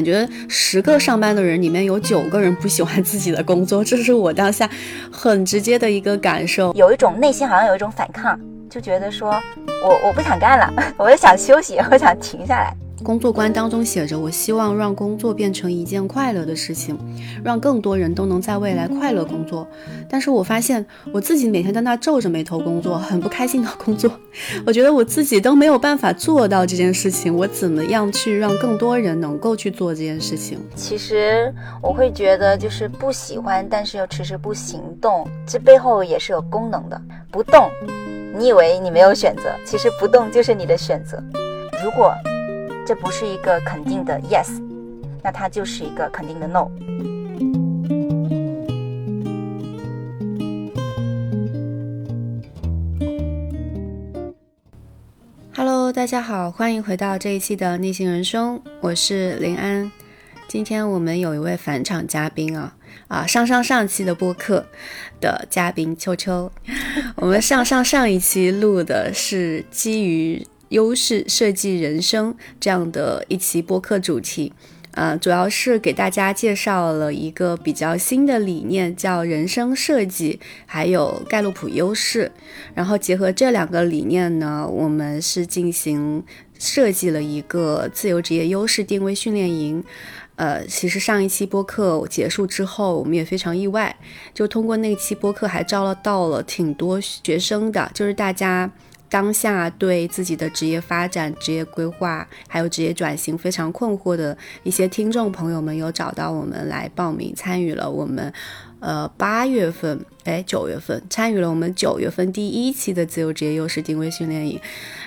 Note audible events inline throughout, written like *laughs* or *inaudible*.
感觉十个上班的人里面有九个人不喜欢自己的工作，这是我当下很直接的一个感受，有一种内心好像有一种反抗，就觉得说我我不想干了，*laughs* 我也想休息，*laughs* 我想停下来。工作观当中写着：“我希望让工作变成一件快乐的事情，让更多人都能在未来快乐工作。”但是我发现我自己每天在那皱着眉头工作，很不开心的工作。*laughs* 我觉得我自己都没有办法做到这件事情，我怎么样去让更多人能够去做这件事情？其实我会觉得，就是不喜欢，但是又迟迟不行动，这背后也是有功能的。不动，你以为你没有选择，其实不动就是你的选择。如果这不是一个肯定的 yes，那它就是一个肯定的 no。Hello，大家好，欢迎回到这一期的逆行人生，我是林安。今天我们有一位返场嘉宾啊啊，上上上期的播客的嘉宾秋秋。我们上上上一期录的是基于。优势设计人生这样的一期播客主题，呃，主要是给大家介绍了一个比较新的理念，叫人生设计，还有盖洛普优势。然后结合这两个理念呢，我们是进行设计了一个自由职业优势定位训练营。呃，其实上一期播客结束之后，我们也非常意外，就通过那期播客还招了到了挺多学生的，就是大家。当下对自己的职业发展、职业规划还有职业转型非常困惑的一些听众朋友们，有找到我们来报名参与了我们，呃八月份哎九月份参与了我们九月份第一期的自由职业优势定位训练营，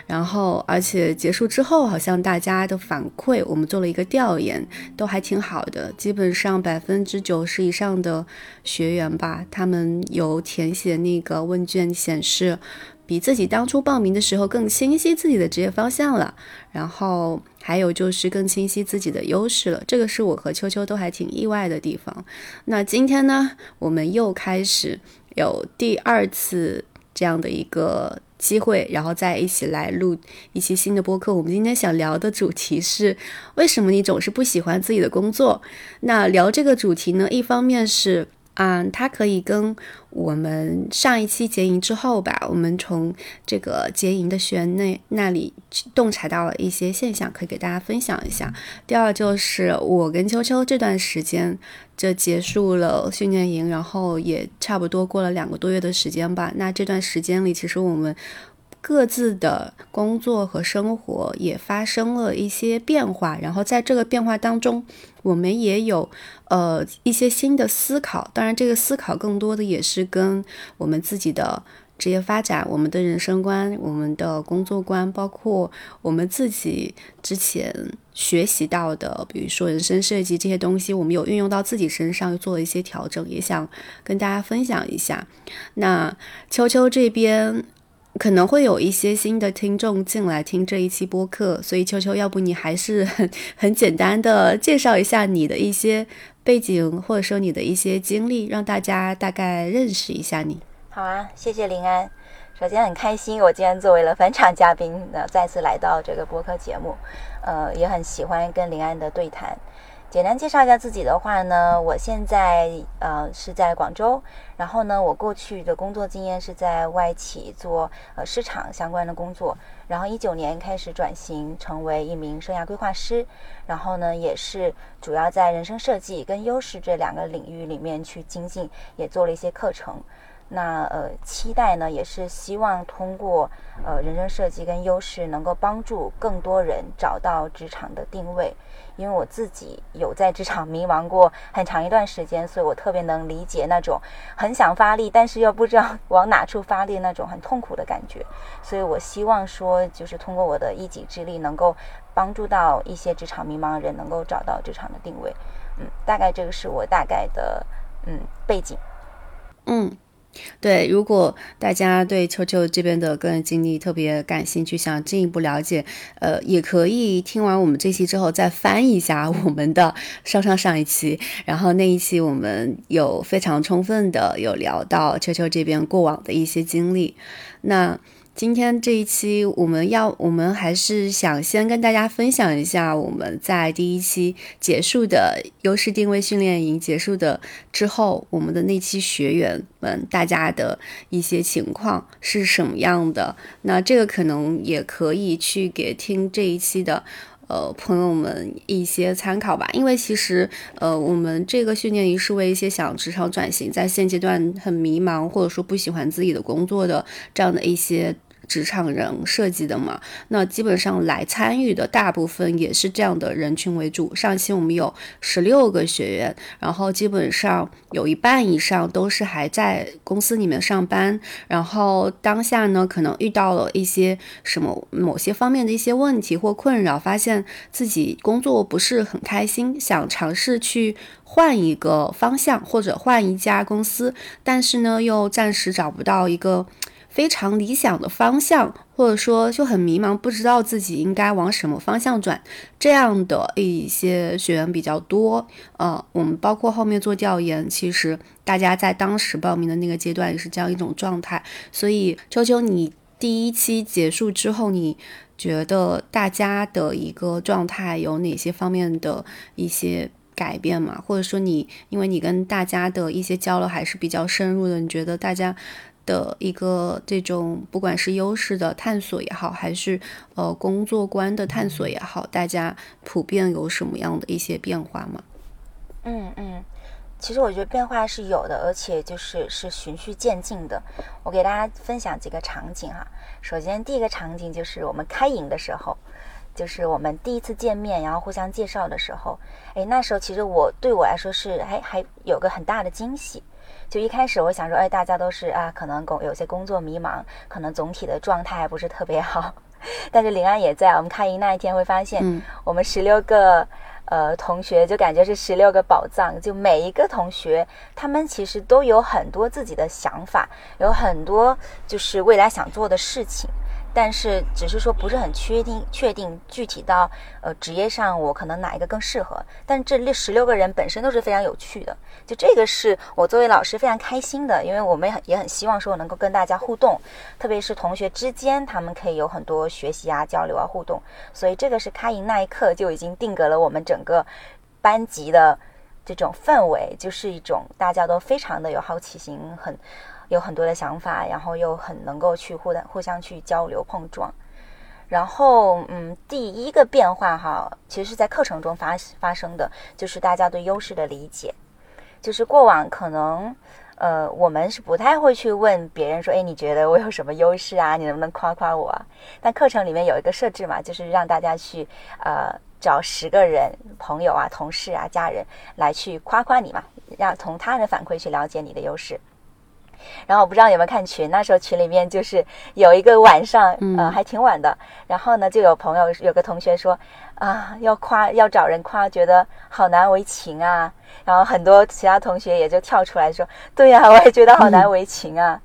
然后而且结束之后，好像大家的反馈，我们做了一个调研，都还挺好的，基本上百分之九十以上的学员吧，他们有填写那个问卷显示。比自己当初报名的时候更清晰自己的职业方向了，然后还有就是更清晰自己的优势了，这个是我和秋秋都还挺意外的地方。那今天呢，我们又开始有第二次这样的一个机会，然后再一起来录一期新的播客。我们今天想聊的主题是为什么你总是不喜欢自己的工作？那聊这个主题呢，一方面是。嗯，它可以跟我们上一期结营之后吧，我们从这个结营的学员那那里洞察到了一些现象，可以给大家分享一下。第二就是我跟秋秋这段时间就结束了训练营，然后也差不多过了两个多月的时间吧。那这段时间里，其实我们。各自的工作和生活也发生了一些变化，然后在这个变化当中，我们也有呃一些新的思考。当然，这个思考更多的也是跟我们自己的职业发展、我们的人生观、我们的工作观，包括我们自己之前学习到的，比如说人生设计这些东西，我们有运用到自己身上，又做了一些调整，也想跟大家分享一下。那秋秋这边。可能会有一些新的听众进来听这一期播客，所以秋秋，要不你还是 *laughs* 很很简单的介绍一下你的一些背景，或者说你的一些经历，让大家大概认识一下你。好啊，谢谢林安。首先很开心，我今天作为了返场嘉宾，那再次来到这个播客节目，呃，也很喜欢跟林安的对谈。简单介绍一下自己的话呢，我现在呃是在广州，然后呢，我过去的工作经验是在外企做呃市场相关的工作，然后一九年开始转型成为一名生涯规划师，然后呢，也是主要在人生设计跟优势这两个领域里面去精进，也做了一些课程。那呃，期待呢，也是希望通过呃人生设计跟优势，能够帮助更多人找到职场的定位。因为我自己有在职场迷茫过很长一段时间，所以我特别能理解那种很想发力，但是又不知道往哪处发力那种很痛苦的感觉。所以我希望说，就是通过我的一己之力，能够帮助到一些职场迷茫的人，能够找到职场的定位。嗯，大概这个是我大概的嗯背景。嗯。对，如果大家对秋秋这边的个人经历特别感兴趣，想进一步了解，呃，也可以听完我们这期之后再翻一下我们的上上上一期，然后那一期我们有非常充分的有聊到秋秋这边过往的一些经历。那今天这一期，我们要，我们还是想先跟大家分享一下我们在第一期结束的优势定位训练营结束的之后，我们的那期学员们大家的一些情况是什么样的。那这个可能也可以去给听这一期的。呃，朋友们一些参考吧，因为其实，呃，我们这个训练营是为一些想职场转型，在现阶段很迷茫，或者说不喜欢自己的工作的这样的一些。职场人设计的嘛，那基本上来参与的大部分也是这样的人群为主。上期我们有十六个学员，然后基本上有一半以上都是还在公司里面上班，然后当下呢可能遇到了一些什么某些方面的一些问题或困扰，发现自己工作不是很开心，想尝试去换一个方向或者换一家公司，但是呢又暂时找不到一个。非常理想的方向，或者说就很迷茫，不知道自己应该往什么方向转，这样的一些学员比较多。呃，我们包括后面做调研，其实大家在当时报名的那个阶段也是这样一种状态。所以，秋秋，你第一期结束之后，你觉得大家的一个状态有哪些方面的一些改变吗？或者说，你因为你跟大家的一些交流还是比较深入的，你觉得大家？的一个这种，不管是优势的探索也好，还是呃工作观的探索也好，大家普遍有什么样的一些变化吗？嗯嗯，其实我觉得变化是有的，而且就是是循序渐进的。我给大家分享几个场景哈。首先第一个场景就是我们开营的时候，就是我们第一次见面，然后互相介绍的时候，哎，那时候其实我对我来说是还还有个很大的惊喜。就一开始我想说，哎，大家都是啊，可能工有些工作迷茫，可能总体的状态还不是特别好。*laughs* 但是林安也在，我们开营那一天会发现，我们十六个呃同学就感觉是十六个宝藏，就每一个同学他们其实都有很多自己的想法，有很多就是未来想做的事情。但是只是说不是很确定，确定具体到呃职业上我可能哪一个更适合。但这六十六个人本身都是非常有趣的，就这个是我作为老师非常开心的，因为我们也很也很希望说我能够跟大家互动，特别是同学之间，他们可以有很多学习啊、交流啊、互动。所以这个是开营那一刻就已经定格了我们整个班级的这种氛围，就是一种大家都非常的有好奇心，很。有很多的想法，然后又很能够去互互相去交流碰撞，然后嗯，第一个变化哈，其实是在课程中发发生的，就是大家对优势的理解，就是过往可能呃我们是不太会去问别人说，哎，你觉得我有什么优势啊？你能不能夸夸我？但课程里面有一个设置嘛，就是让大家去呃找十个人朋友啊、同事啊、家人来去夸夸你嘛，让从他人的反馈去了解你的优势。然后我不知道有没有看群，那时候群里面就是有一个晚上，呃，还挺晚的。然后呢，就有朋友有个同学说，啊，要夸要找人夸，觉得好难为情啊。然后很多其他同学也就跳出来说，对呀，我也觉得好难为情啊。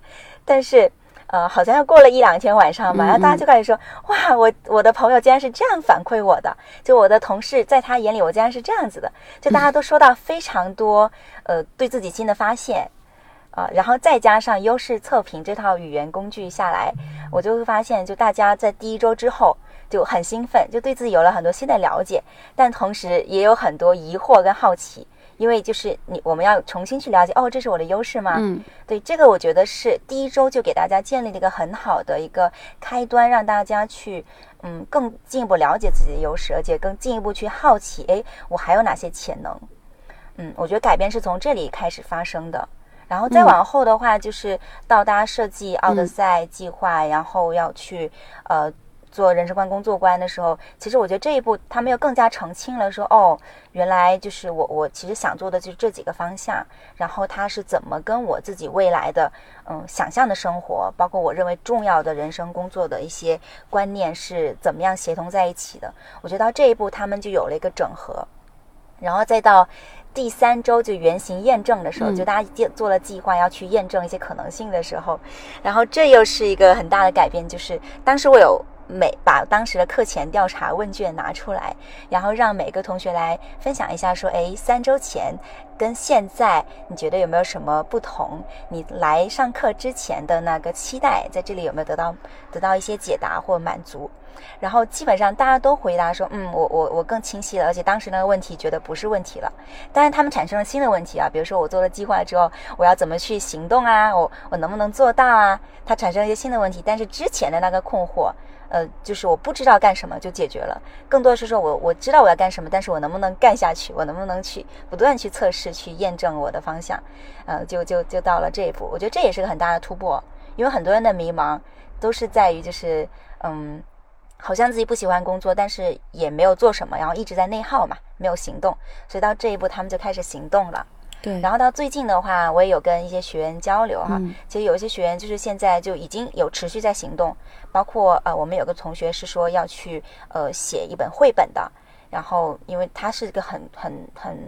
但是，呃，好像又过了一两天晚上吧，然后大家就开始说，哇，我我的朋友竟然是这样反馈我的，就我的同事在他眼里我竟然是这样子的，就大家都说到非常多，呃，对自己新的发现。啊，然后再加上优势测评这套语言工具下来，我就会发现，就大家在第一周之后就很兴奋，就对自己有了很多新的了解，但同时也有很多疑惑跟好奇，因为就是你我们要重新去了解，哦，这是我的优势吗？嗯，对，这个我觉得是第一周就给大家建立了一个很好的一个开端，让大家去嗯更进一步了解自己的优势，而且更进一步去好奇，哎，我还有哪些潜能？嗯，我觉得改变是从这里开始发生的。然后再往后的话，就是到大家设计奥德赛计划，然后要去呃做人生观、工作观的时候，其实我觉得这一步他们又更加澄清了，说哦，原来就是我我其实想做的就是这几个方向，然后它是怎么跟我自己未来的嗯想象的生活，包括我认为重要的人生工作的一些观念是怎么样协同在一起的。我觉得到这一步他们就有了一个整合，然后再到。第三周就原型验证的时候，就大家做做了计划要去验证一些可能性的时候，然后这又是一个很大的改变，就是当时我有每把当时的课前调查问卷拿出来，然后让每个同学来分享一下，说，哎，三周前跟现在你觉得有没有什么不同？你来上课之前的那个期待，在这里有没有得到得到一些解答或满足？然后基本上大家都回答说，嗯，我我我更清晰了，而且当时那个问题觉得不是问题了。但是他们产生了新的问题啊，比如说我做了计划之后，我要怎么去行动啊？我我能不能做到啊？它产生了一些新的问题，但是之前的那个困惑，呃，就是我不知道干什么就解决了。更多的是说我我知道我要干什么，但是我能不能干下去？我能不能去不断去测试、去验证我的方向？呃，就就就到了这一步。我觉得这也是个很大的突破，因为很多人的迷茫都是在于就是嗯。好像自己不喜欢工作，但是也没有做什么，然后一直在内耗嘛，没有行动。所以到这一步，他们就开始行动了。对。然后到最近的话，我也有跟一些学员交流哈，其实有一些学员就是现在就已经有持续在行动，包括呃，我们有个同学是说要去呃写一本绘本的。然后，因为它是一个很很很，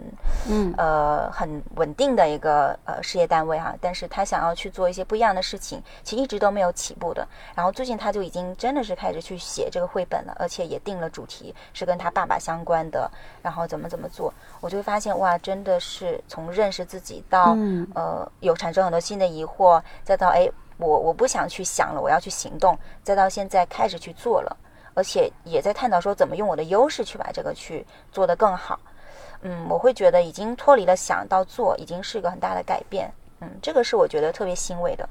嗯呃很稳定的一个呃事业单位哈，但是他想要去做一些不一样的事情，其实一直都没有起步的。然后最近他就已经真的是开始去写这个绘本了，而且也定了主题，是跟他爸爸相关的。然后怎么怎么做，我就会发现哇，真的是从认识自己到呃有产生很多新的疑惑，再到哎我我不想去想了，我要去行动，再到现在开始去做了。而且也在探讨说怎么用我的优势去把这个去做得更好，嗯，我会觉得已经脱离了想到做，已经是一个很大的改变，嗯，这个是我觉得特别欣慰的。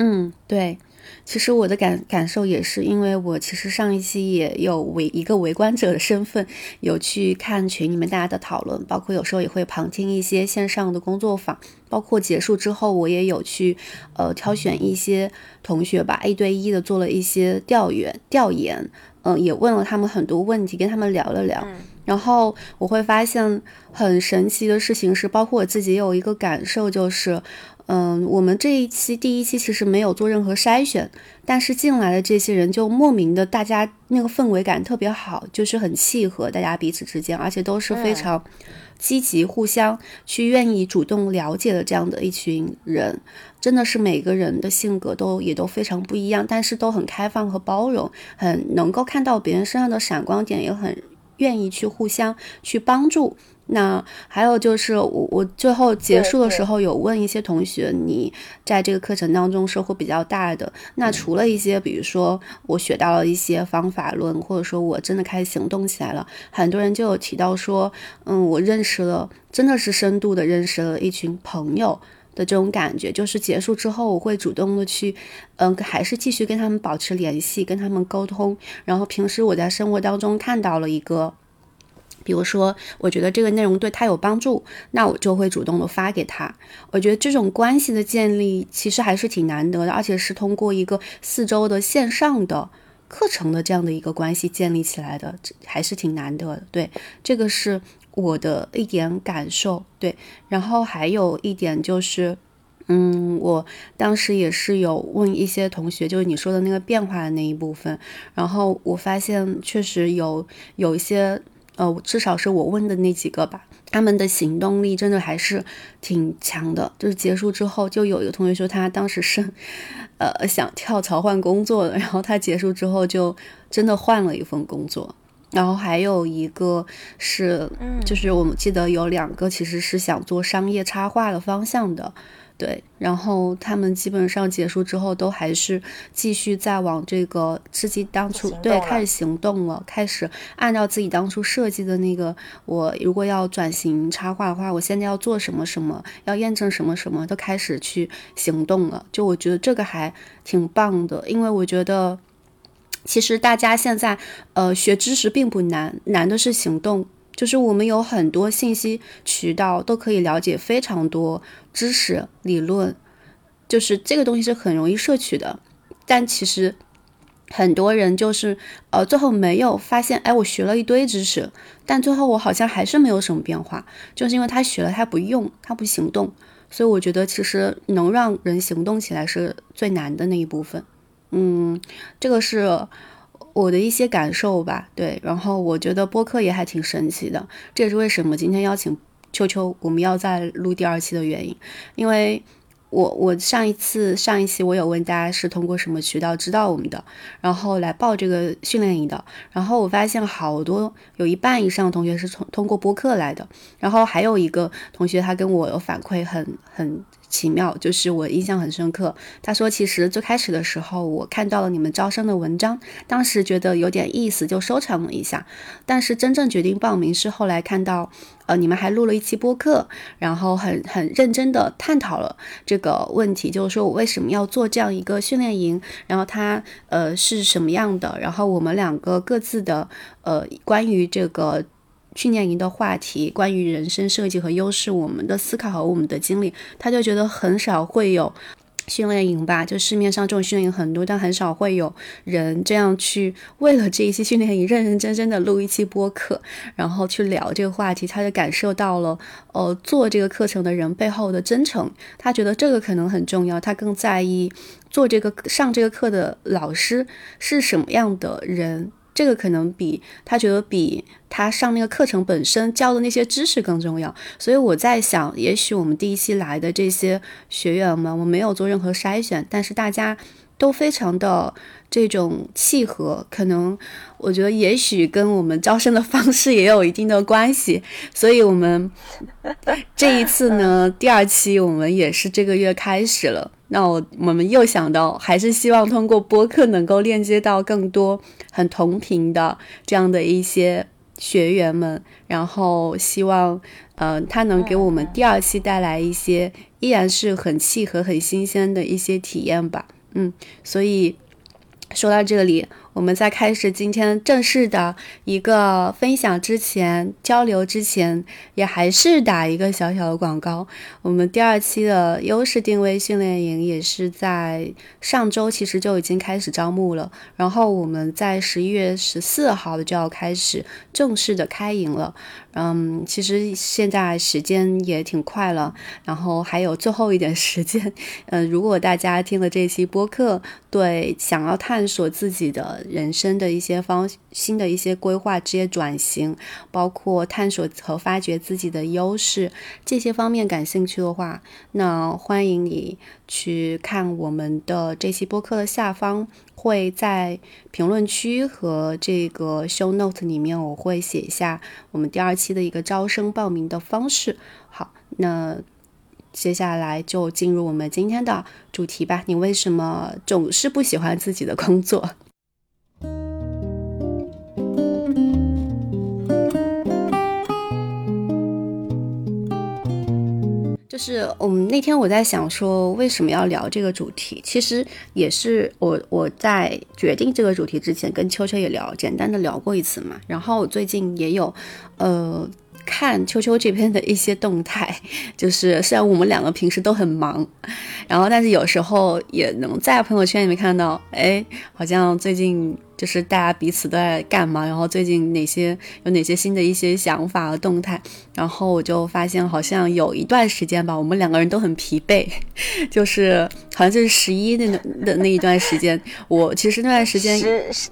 嗯，对，其实我的感感受也是，因为我其实上一期也有围一个围观者的身份，有去看群里面大家的讨论，包括有时候也会旁听一些线上的工作坊，包括结束之后，我也有去呃挑选一些同学吧，一对一的做了一些调研调研，嗯，也问了他们很多问题，跟他们聊了聊，然后我会发现很神奇的事情是，包括我自己有一个感受就是。嗯，我们这一期第一期其实没有做任何筛选，但是进来的这些人就莫名的，大家那个氛围感特别好，就是很契合，大家彼此之间，而且都是非常积极，互相去愿意主动了解的这样的一群人，真的是每个人的性格都也都非常不一样，但是都很开放和包容，很能够看到别人身上的闪光点，也很愿意去互相去帮助。那还有就是我我最后结束的时候有问一些同学，你在这个课程当中收获比较大的，那除了一些比如说我学到了一些方法论，或者说我真的开始行动起来了，很多人就有提到说，嗯，我认识了，真的是深度的认识了一群朋友的这种感觉，就是结束之后我会主动的去，嗯，还是继续跟他们保持联系，跟他们沟通，然后平时我在生活当中看到了一个。比如说，我觉得这个内容对他有帮助，那我就会主动的发给他。我觉得这种关系的建立其实还是挺难得的，而且是通过一个四周的线上的课程的这样的一个关系建立起来的，还是挺难得的。对，这个是我的一点感受。对，然后还有一点就是，嗯，我当时也是有问一些同学，就是你说的那个变化的那一部分，然后我发现确实有有一些。呃，至少是我问的那几个吧，他们的行动力真的还是挺强的。就是结束之后，就有一个同学说他当时是，呃，想跳槽换工作的，然后他结束之后就真的换了一份工作。然后还有一个是，就是我们记得有两个其实是想做商业插画的方向的。对，然后他们基本上结束之后，都还是继续在往这个自己当初对开始行动了，开始按照自己当初设计的那个，我如果要转型插画的话，我现在要做什么什么，要验证什么什么，都开始去行动了。就我觉得这个还挺棒的，因为我觉得其实大家现在呃学知识并不难，难的是行动。就是我们有很多信息渠道都可以了解非常多知识理论，就是这个东西是很容易摄取的，但其实很多人就是呃最后没有发现，哎，我学了一堆知识，但最后我好像还是没有什么变化，就是因为他学了他不用，他不行动，所以我觉得其实能让人行动起来是最难的那一部分，嗯，这个是。我的一些感受吧，对，然后我觉得播客也还挺神奇的，这也是为什么今天邀请秋秋，我们要再录第二期的原因，因为我我上一次上一期我有问大家是通过什么渠道知道我们的，然后来报这个训练营的，然后我发现好多有一半以上的同学是从通过播客来的，然后还有一个同学他跟我有反馈很很。奇妙，就是我印象很深刻。他说，其实最开始的时候，我看到了你们招生的文章，当时觉得有点意思，就收藏了一下。但是真正决定报名是后来看到，呃，你们还录了一期播客，然后很很认真的探讨了这个问题，就是说我为什么要做这样一个训练营，然后它呃是什么样的，然后我们两个各自的呃关于这个。训练营的话题，关于人生设计和优势，我们的思考和我们的经历，他就觉得很少会有训练营吧，就市面上这种训练营很多，但很少会有人这样去为了这一期训练营认认真真的录一期播客，然后去聊这个话题，他就感受到了呃做这个课程的人背后的真诚，他觉得这个可能很重要，他更在意做这个上这个课的老师是什么样的人。这个可能比他觉得比他上那个课程本身教的那些知识更重要，所以我在想，也许我们第一期来的这些学员们，我没有做任何筛选，但是大家都非常的这种契合，可能我觉得也许跟我们 *laughs* 招生的方式也有一定的关系，所以我们 *laughs* 这一次呢，第二期我们也是这个月开始了。那我我们又想到，还是希望通过播客能够链接到更多很同频的这样的一些学员们，然后希望，呃，他能给我们第二期带来一些依然是很契合、很新鲜的一些体验吧。嗯，所以说到这里。我们在开始今天正式的一个分享之前，交流之前，也还是打一个小小的广告。我们第二期的优势定位训练营也是在上周其实就已经开始招募了，然后我们在十一月十四号就要开始正式的开营了。嗯，其实现在时间也挺快了，然后还有最后一点时间。*laughs* 嗯，如果大家听了这期播客，对想要探索自己的。人生的一些方新的一些规划、职业转型，包括探索和发掘自己的优势这些方面感兴趣的话，那欢迎你去看我们的这期播客的下方，会在评论区和这个 show note 里面，我会写下我们第二期的一个招生报名的方式。好，那接下来就进入我们今天的主题吧。你为什么总是不喜欢自己的工作？就是我们那天我在想说为什么要聊这个主题，其实也是我我在决定这个主题之前跟秋秋也聊，简单的聊过一次嘛。然后我最近也有，呃。看秋秋这边的一些动态，就是虽然我们两个平时都很忙，然后但是有时候也能在朋友圈里面看到，哎，好像最近就是大家彼此都在干嘛，然后最近哪些有哪些新的一些想法和动态，然后我就发现好像有一段时间吧，我们两个人都很疲惫，*laughs* 就是好像就是十一那的那一段时间，我其实那段时间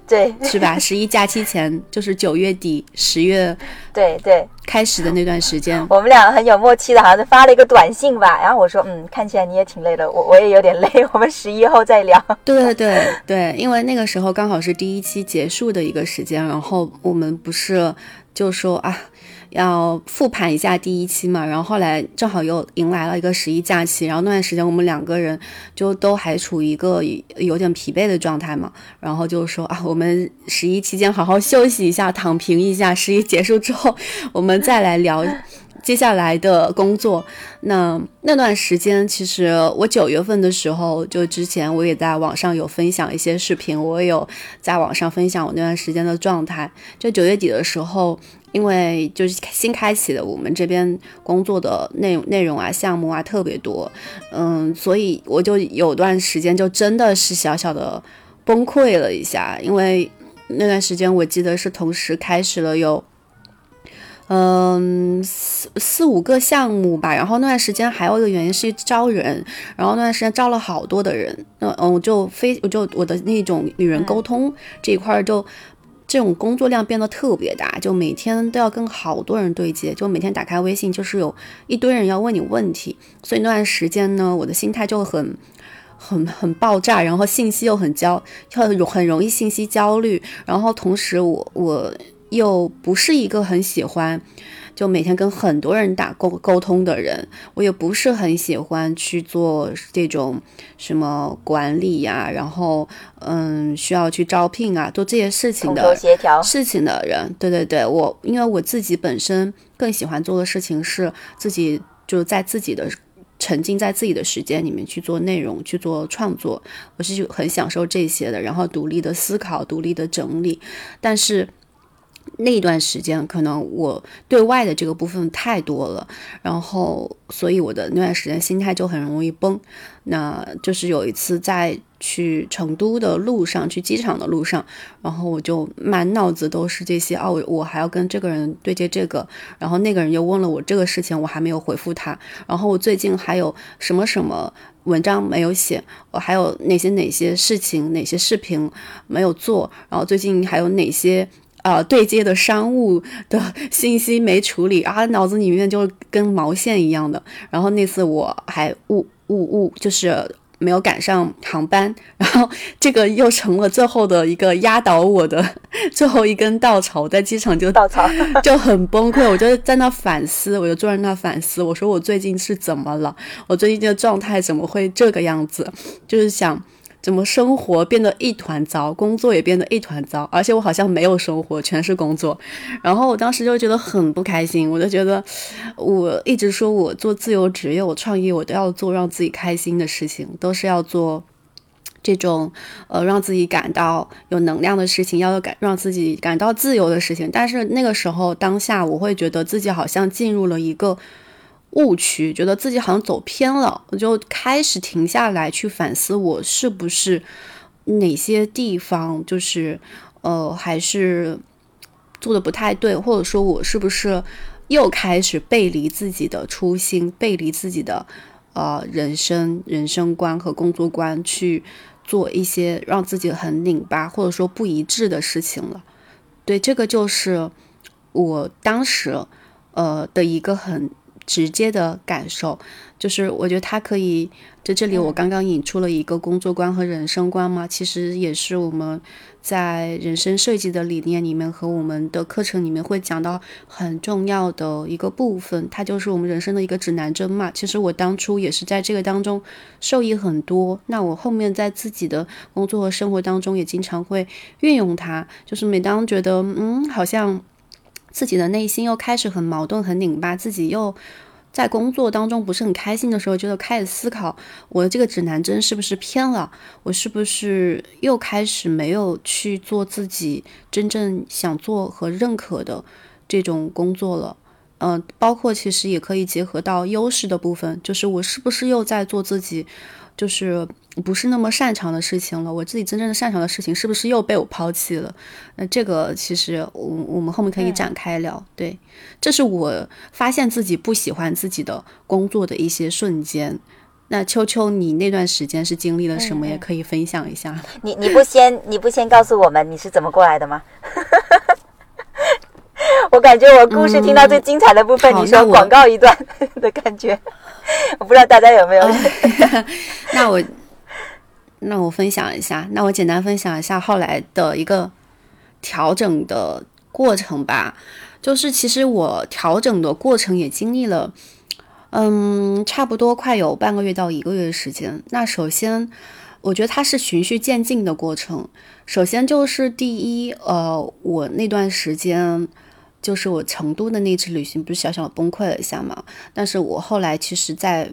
对是吧？十一假期前就是九月底十月，*laughs* 对对。开始的那段时间，*laughs* 我们俩很有默契的，好像是发了一个短信吧。然后我说，嗯，看起来你也挺累的，我我也有点累，我们十一后再聊。对对对，因为那个时候刚好是第一一期结束的一个时间，然后我们不是就说啊。要复盘一下第一期嘛，然后后来正好又迎来了一个十一假期，然后那段时间我们两个人就都还处于一个有点疲惫的状态嘛，然后就说啊，我们十一期间好好休息一下，躺平一下，十一结束之后 *laughs* 我们再来聊 *laughs* 接下来的工作。那那段时间其实我九月份的时候，就之前我也在网上有分享一些视频，我有在网上分享我那段时间的状态，就九月底的时候。因为就是新开启的，我们这边工作的内内容啊、项目啊特别多，嗯，所以我就有段时间就真的是小小的崩溃了一下，因为那段时间我记得是同时开始了有，嗯四四五个项目吧，然后那段时间还有一个原因是招人，然后那段时间招了好多的人，那嗯我就非我就我的那种与人沟通这一块就。这种工作量变得特别大，就每天都要跟好多人对接，就每天打开微信就是有一堆人要问你问题，所以那段时间呢，我的心态就很。很很爆炸，然后信息又很焦，很很容易信息焦虑，然后同时我我又不是一个很喜欢就每天跟很多人打沟沟通的人，我也不是很喜欢去做这种什么管理呀，然后嗯需要去招聘啊，做这些事情的协调事情的人，对对对，我因为我自己本身更喜欢做的事情是自己就在自己的。沉浸在自己的时间里面去做内容、去做创作，我是很享受这些的。然后独立的思考、独立的整理，但是。那段时间，可能我对外的这个部分太多了，然后所以我的那段时间心态就很容易崩。那就是有一次在去成都的路上，去机场的路上，然后我就满脑子都是这些哦，我还要跟这个人对接这个，然后那个人又问了我这个事情，我还没有回复他，然后我最近还有什么什么文章没有写，我还有哪些哪些事情、哪些视频没有做，然后最近还有哪些。呃，对接的商务的信息没处理啊，脑子里面就跟毛线一样的。然后那次我还误误误，就是没有赶上航班，然后这个又成了最后的一个压倒我的最后一根稻草。我在机场就稻草 *laughs* 就很崩溃，我就在那反思，我就坐在那反思，我说我最近是怎么了？我最近这个状态怎么会这个样子？就是想。怎么生活变得一团糟，工作也变得一团糟，而且我好像没有生活，全是工作。然后我当时就觉得很不开心，我就觉得我一直说我做自由职业，我创业，我都要做让自己开心的事情，都是要做这种呃让自己感到有能量的事情，要感让自己感到自由的事情。但是那个时候当下，我会觉得自己好像进入了一个。误区，觉得自己好像走偏了，我就开始停下来去反思，我是不是哪些地方就是呃还是做的不太对，或者说我是不是又开始背离自己的初心，背离自己的呃人生人生观和工作观，去做一些让自己很拧巴或者说不一致的事情了。对，这个就是我当时呃的一个很。直接的感受，就是我觉得它可以在这里。我刚刚引出了一个工作观和人生观嘛，其实也是我们在人生设计的理念里面和我们的课程里面会讲到很重要的一个部分。它就是我们人生的一个指南针嘛。其实我当初也是在这个当中受益很多。那我后面在自己的工作和生活当中也经常会运用它。就是每当觉得嗯，好像。自己的内心又开始很矛盾、很拧巴，自己又在工作当中不是很开心的时候，就开始思考：我的这个指南针是不是偏了？我是不是又开始没有去做自己真正想做和认可的这种工作了？嗯，包括其实也可以结合到优势的部分，就是我是不是又在做自己？就是不是那么擅长的事情了，我自己真正的擅长的事情是不是又被我抛弃了？那这个其实我我们后面可以展开聊。对，这是我发现自己不喜欢自己的工作的一些瞬间。那秋秋，你那段时间是经历了什么？也可以分享一下。你你不先你不先告诉我们你是怎么过来的吗？*laughs* 我感觉我故事听到最精彩的部分，你说广告一段 *laughs* 的感觉。*laughs* 我不知道大家有没有？*laughs* 那我那我分享一下，那我简单分享一下后来的一个调整的过程吧。就是其实我调整的过程也经历了，嗯，差不多快有半个月到一个月的时间。那首先，我觉得它是循序渐进的过程。首先就是第一，呃，我那段时间。就是我成都的那次旅行，不是小小崩溃了一下嘛？但是我后来其实，在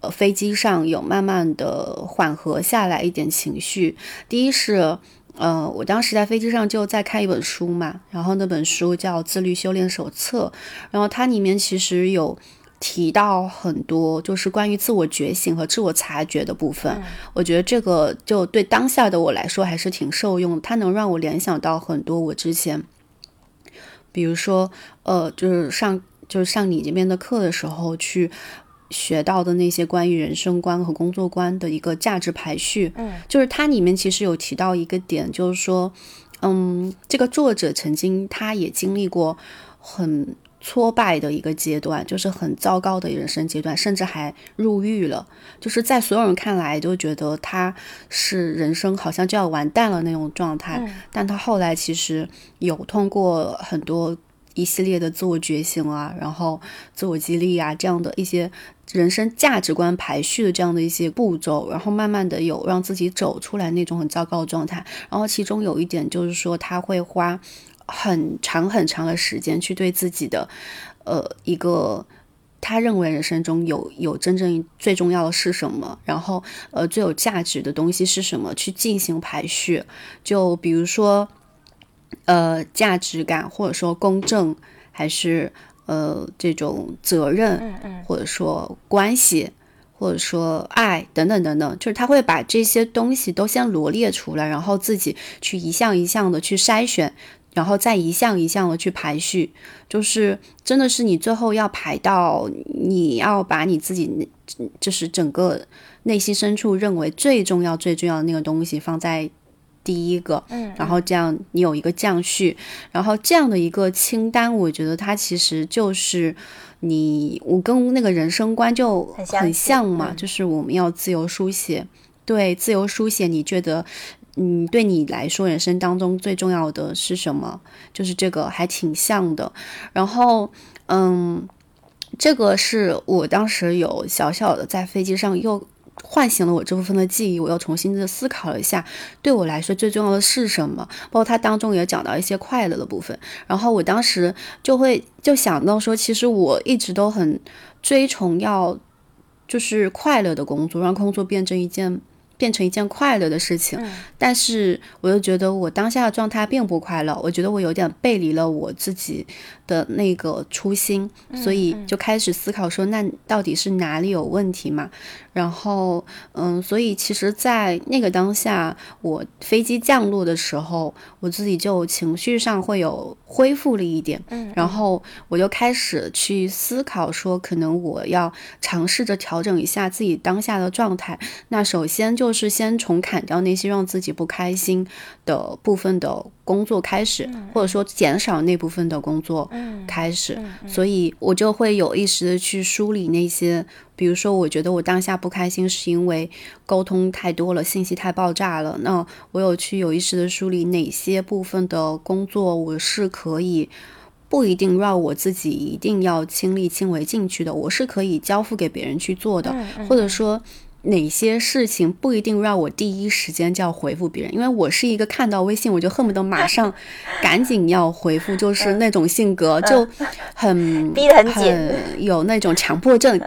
呃飞机上有慢慢的缓和下来一点情绪。第一是，呃，我当时在飞机上就在看一本书嘛，然后那本书叫《自律修炼手册》，然后它里面其实有提到很多，就是关于自我觉醒和自我察觉的部分。我觉得这个就对当下的我来说还是挺受用，它能让我联想到很多我之前。比如说，呃，就是上就是上你这边的课的时候，去学到的那些关于人生观和工作观的一个价值排序，嗯，就是它里面其实有提到一个点，就是说，嗯，这个作者曾经他也经历过很挫败的一个阶段，就是很糟糕的人生阶段，甚至还入狱了。就是在所有人看来都觉得他是人生好像就要完蛋了那种状态，但他后来其实有通过很多。一系列的自我觉醒啊，然后自我激励啊，这样的一些人生价值观排序的这样的一些步骤，然后慢慢的有让自己走出来那种很糟糕的状态。然后其中有一点就是说，他会花很长很长的时间去对自己的呃一个他认为人生中有有真正最重要的是什么，然后呃最有价值的东西是什么去进行排序。就比如说。呃，价值感，或者说公正，还是呃这种责任，或者说关系，或者说爱等等等等，就是他会把这些东西都先罗列出来，然后自己去一项一项的去筛选，然后再一项一项的去排序，就是真的是你最后要排到你要把你自己就是整个内心深处认为最重要最重要的那个东西放在。第一个，嗯，然后这样你有一个降序，然后这样的一个清单，我觉得它其实就是你我跟那个人生观就很像嘛，就是我们要自由书写，对，自由书写，你觉得，嗯，对你来说人生当中最重要的是什么？就是这个还挺像的，然后，嗯，这个是我当时有小小的在飞机上又。唤醒了我这部分的记忆，我又重新的思考了一下，对我来说最重要的是什么？包括它当中也讲到一些快乐的部分，然后我当时就会就想到说，其实我一直都很追崇要就是快乐的工作，让工作变成一件。变成一件快乐的事情，但是我又觉得我当下的状态并不快乐，我觉得我有点背离了我自己的那个初心，所以就开始思考说，那到底是哪里有问题嘛？然后，嗯，所以其实，在那个当下，我飞机降落的时候，我自己就情绪上会有恢复了一点，嗯，然后我就开始去思考说，可能我要尝试着调整一下自己当下的状态。那首先就是先从砍掉那些让自己不开心的部分的工作开始，或者说减少那部分的工作开始，所以我就会有意识的去梳理那些。比如说，我觉得我当下不开心，是因为沟通太多了，信息太爆炸了。那我有去有意识的梳理哪些部分的工作，我是可以不一定让我自己一定要亲力亲为进去的，我是可以交付给别人去做的。或者说，哪些事情不一定让我第一时间就要回复别人，因为我是一个看到微信我就恨不得马上 *laughs* 赶紧要回复，就是那种性格，就很 *laughs* 逼得很紧，有那种强迫症。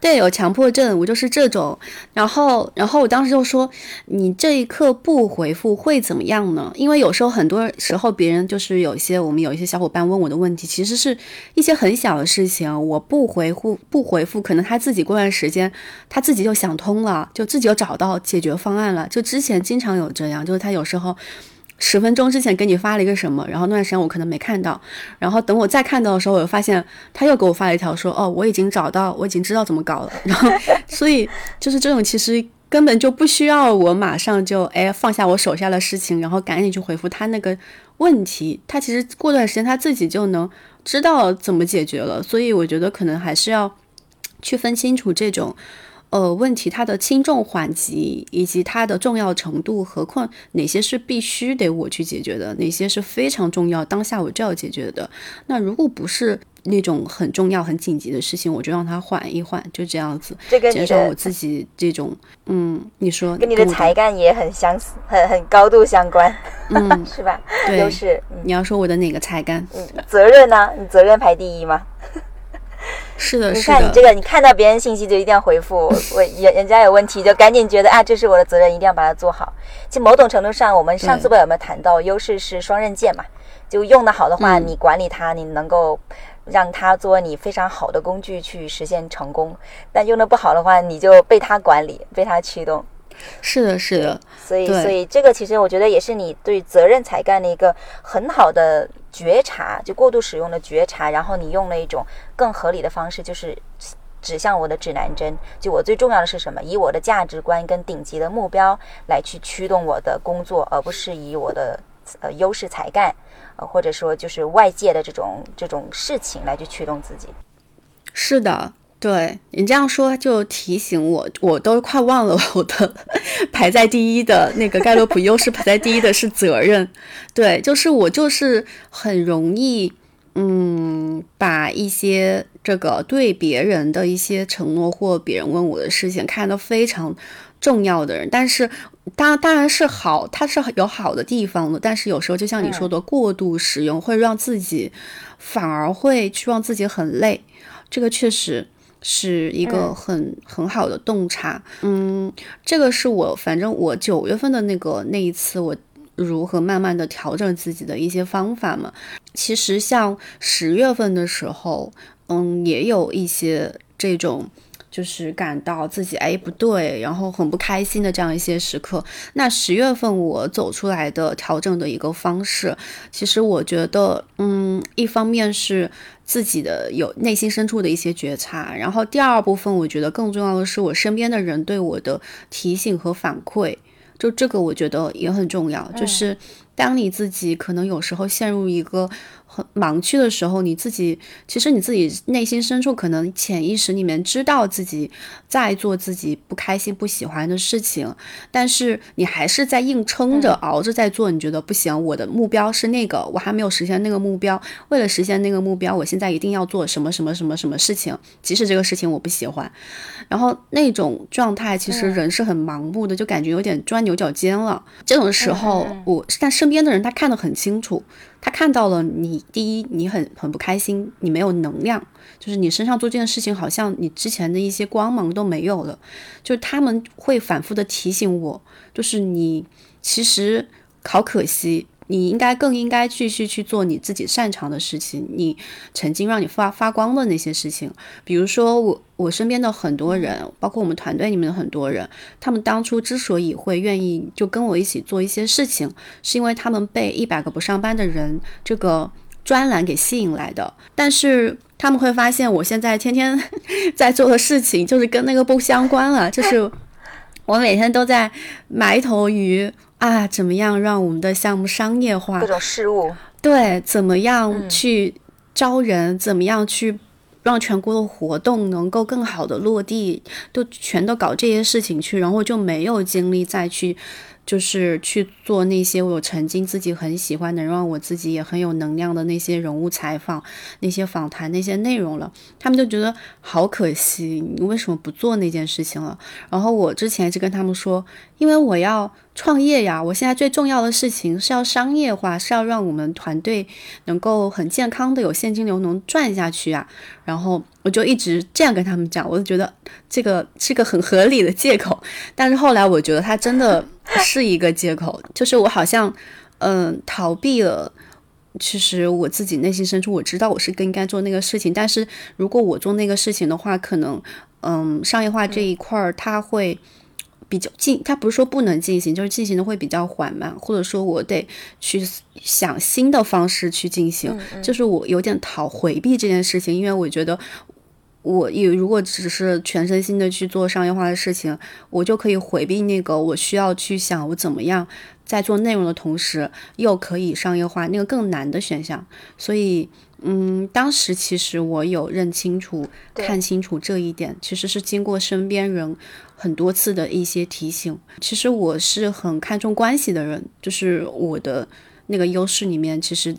对，有强迫症，我就是这种。然后，然后我当时就说：“你这一刻不回复会怎么样呢？”因为有时候很多时候别人就是有一些我们有一些小伙伴问我的问题，其实是一些很小的事情，我不回复不回复，可能他自己过段时间他自己就想通了，就自己就找到解决方案了。就之前经常有这样，就是他有时候。十分钟之前给你发了一个什么，然后那段时间我可能没看到，然后等我再看到的时候，我又发现他又给我发了一条说，哦，我已经找到，我已经知道怎么搞了。*laughs* 然后，所以就是这种其实根本就不需要我马上就哎放下我手下的事情，然后赶紧去回复他那个问题，他其实过段时间他自己就能知道怎么解决了。所以我觉得可能还是要去分清楚这种。呃，问题它的轻重缓急以及它的重要程度，何况哪些是必须得我去解决的，哪些是非常重要，当下我就要解决的。那如果不是那种很重要、很紧急的事情，我就让它缓一缓，就这样子，减少我自己这种，嗯，你说跟你的才干也很相似，很很高度相关，嗯，*laughs* 是吧？对，是。你要说我的哪个才干？嗯，责任呢？你责任排第一吗？是的，你看你这个，你看到别人信息就一定要回复，我人人家有问题就赶紧觉得啊，这是我的责任，一定要把它做好。其实某种程度上，我们上次不有没有谈到，优势是双刃剑嘛，就用的好的话，你管理它，你能够让它做你非常好的工具去实现成功；但用的不好的话，你就被它管理，被它驱动。是的，是的，所以，所以这个其实我觉得也是你对责任才干的一个很好的觉察，就过度使用的觉察，然后你用了一种更合理的方式，就是指向我的指南针，就我最重要的是什么？以我的价值观跟顶级的目标来去驱动我的工作，而不是以我的。呃优势才干，呃或者说就是外界的这种这种事情来去驱动自己。是的。对你这样说，就提醒我，我都快忘了我的排在第一的那个盖洛普优势排在第一的是责任。对，就是我就是很容易，嗯，把一些这个对别人的一些承诺或别人问我的事情看得非常重要的人。但是当当然是好，它是有好的地方的。但是有时候就像你说的，过度使用会让自己反而会去让自己很累。这个确实。是一个很很好的洞察，嗯，这个是我反正我九月份的那个那一次，我如何慢慢的调整自己的一些方法嘛。其实像十月份的时候，嗯，也有一些这种。就是感到自己哎不对，然后很不开心的这样一些时刻。那十月份我走出来的调整的一个方式，其实我觉得，嗯，一方面是自己的有内心深处的一些觉察，然后第二部分我觉得更重要的是我身边的人对我的提醒和反馈，就这个我觉得也很重要。就是当你自己可能有时候陷入一个。盲区的时候，你自己其实你自己内心深处可能潜意识里面知道自己在做自己不开心、不喜欢的事情，但是你还是在硬撑着、熬着在做。你觉得不行，我的目标是那个，我还没有实现那个目标。为了实现那个目标，我现在一定要做什么什么什么什么事情，即使这个事情我不喜欢。然后那种状态，其实人是很盲目的，就感觉有点钻牛角尖了。这种时候，我但身边的人他看得很清楚。他看到了你，第一，你很很不开心，你没有能量，就是你身上做这件事情，好像你之前的一些光芒都没有了。就他们会反复的提醒我，就是你其实好可惜。你应该更应该继续去做你自己擅长的事情，你曾经让你发发光的那些事情，比如说我我身边的很多人，包括我们团队里面的很多人，他们当初之所以会愿意就跟我一起做一些事情，是因为他们被一百个不上班的人这个专栏给吸引来的。但是他们会发现，我现在天天 *laughs* 在做的事情就是跟那个不相关了，就是我每天都在埋头于。啊，怎么样让我们的项目商业化？各种事务对，怎么样去招人？怎么样去让全国的活动能够更好的落地？都全都搞这些事情去，然后就没有精力再去。就是去做那些我曾经自己很喜欢，能让我自己也很有能量的那些人物采访、那些访谈、那些内容了。他们就觉得好可惜，你为什么不做那件事情了？然后我之前就跟他们说，因为我要创业呀，我现在最重要的事情是要商业化，是要让我们团队能够很健康的有现金流能赚下去啊。然后我就一直这样跟他们讲，我就觉得这个是个很合理的借口。*laughs* 但是后来我觉得他真的。是一个借口，*laughs* 就是我好像，嗯，逃避了。其实我自己内心深处我知道我是更应该做那个事情，但是如果我做那个事情的话，可能，嗯，商业化这一块儿它会比较进，它不是说不能进行，就是进行的会比较缓慢，或者说我得去想新的方式去进行，就是我有点逃回避这件事情，因为我觉得。我也如果只是全身心的去做商业化的事情，我就可以回避那个我需要去想我怎么样在做内容的同时又可以商业化那个更难的选项。所以，嗯，当时其实我有认清楚、看清楚这一点，其实是经过身边人很多次的一些提醒。其实我是很看重关系的人，就是我的那个优势里面，其实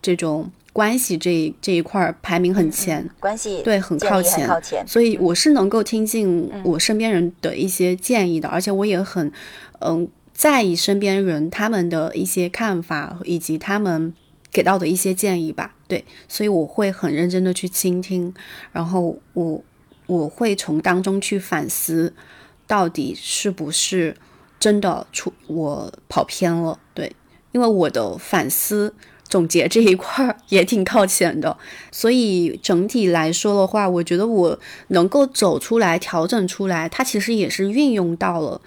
这种。关系这这一块排名很前，关系对很靠前，所以我是能够听进我身边人的一些建议的，而且我也很嗯在意身边人他们的一些看法以及他们给到的一些建议吧。对，所以我会很认真的去倾听，然后我我会从当中去反思，到底是不是真的出我跑偏了？对，因为我的反思。总结这一块儿也挺靠前的，*laughs* 所以整体来说的话，我觉得我能够走出来、调整出来，它其实也是运用到了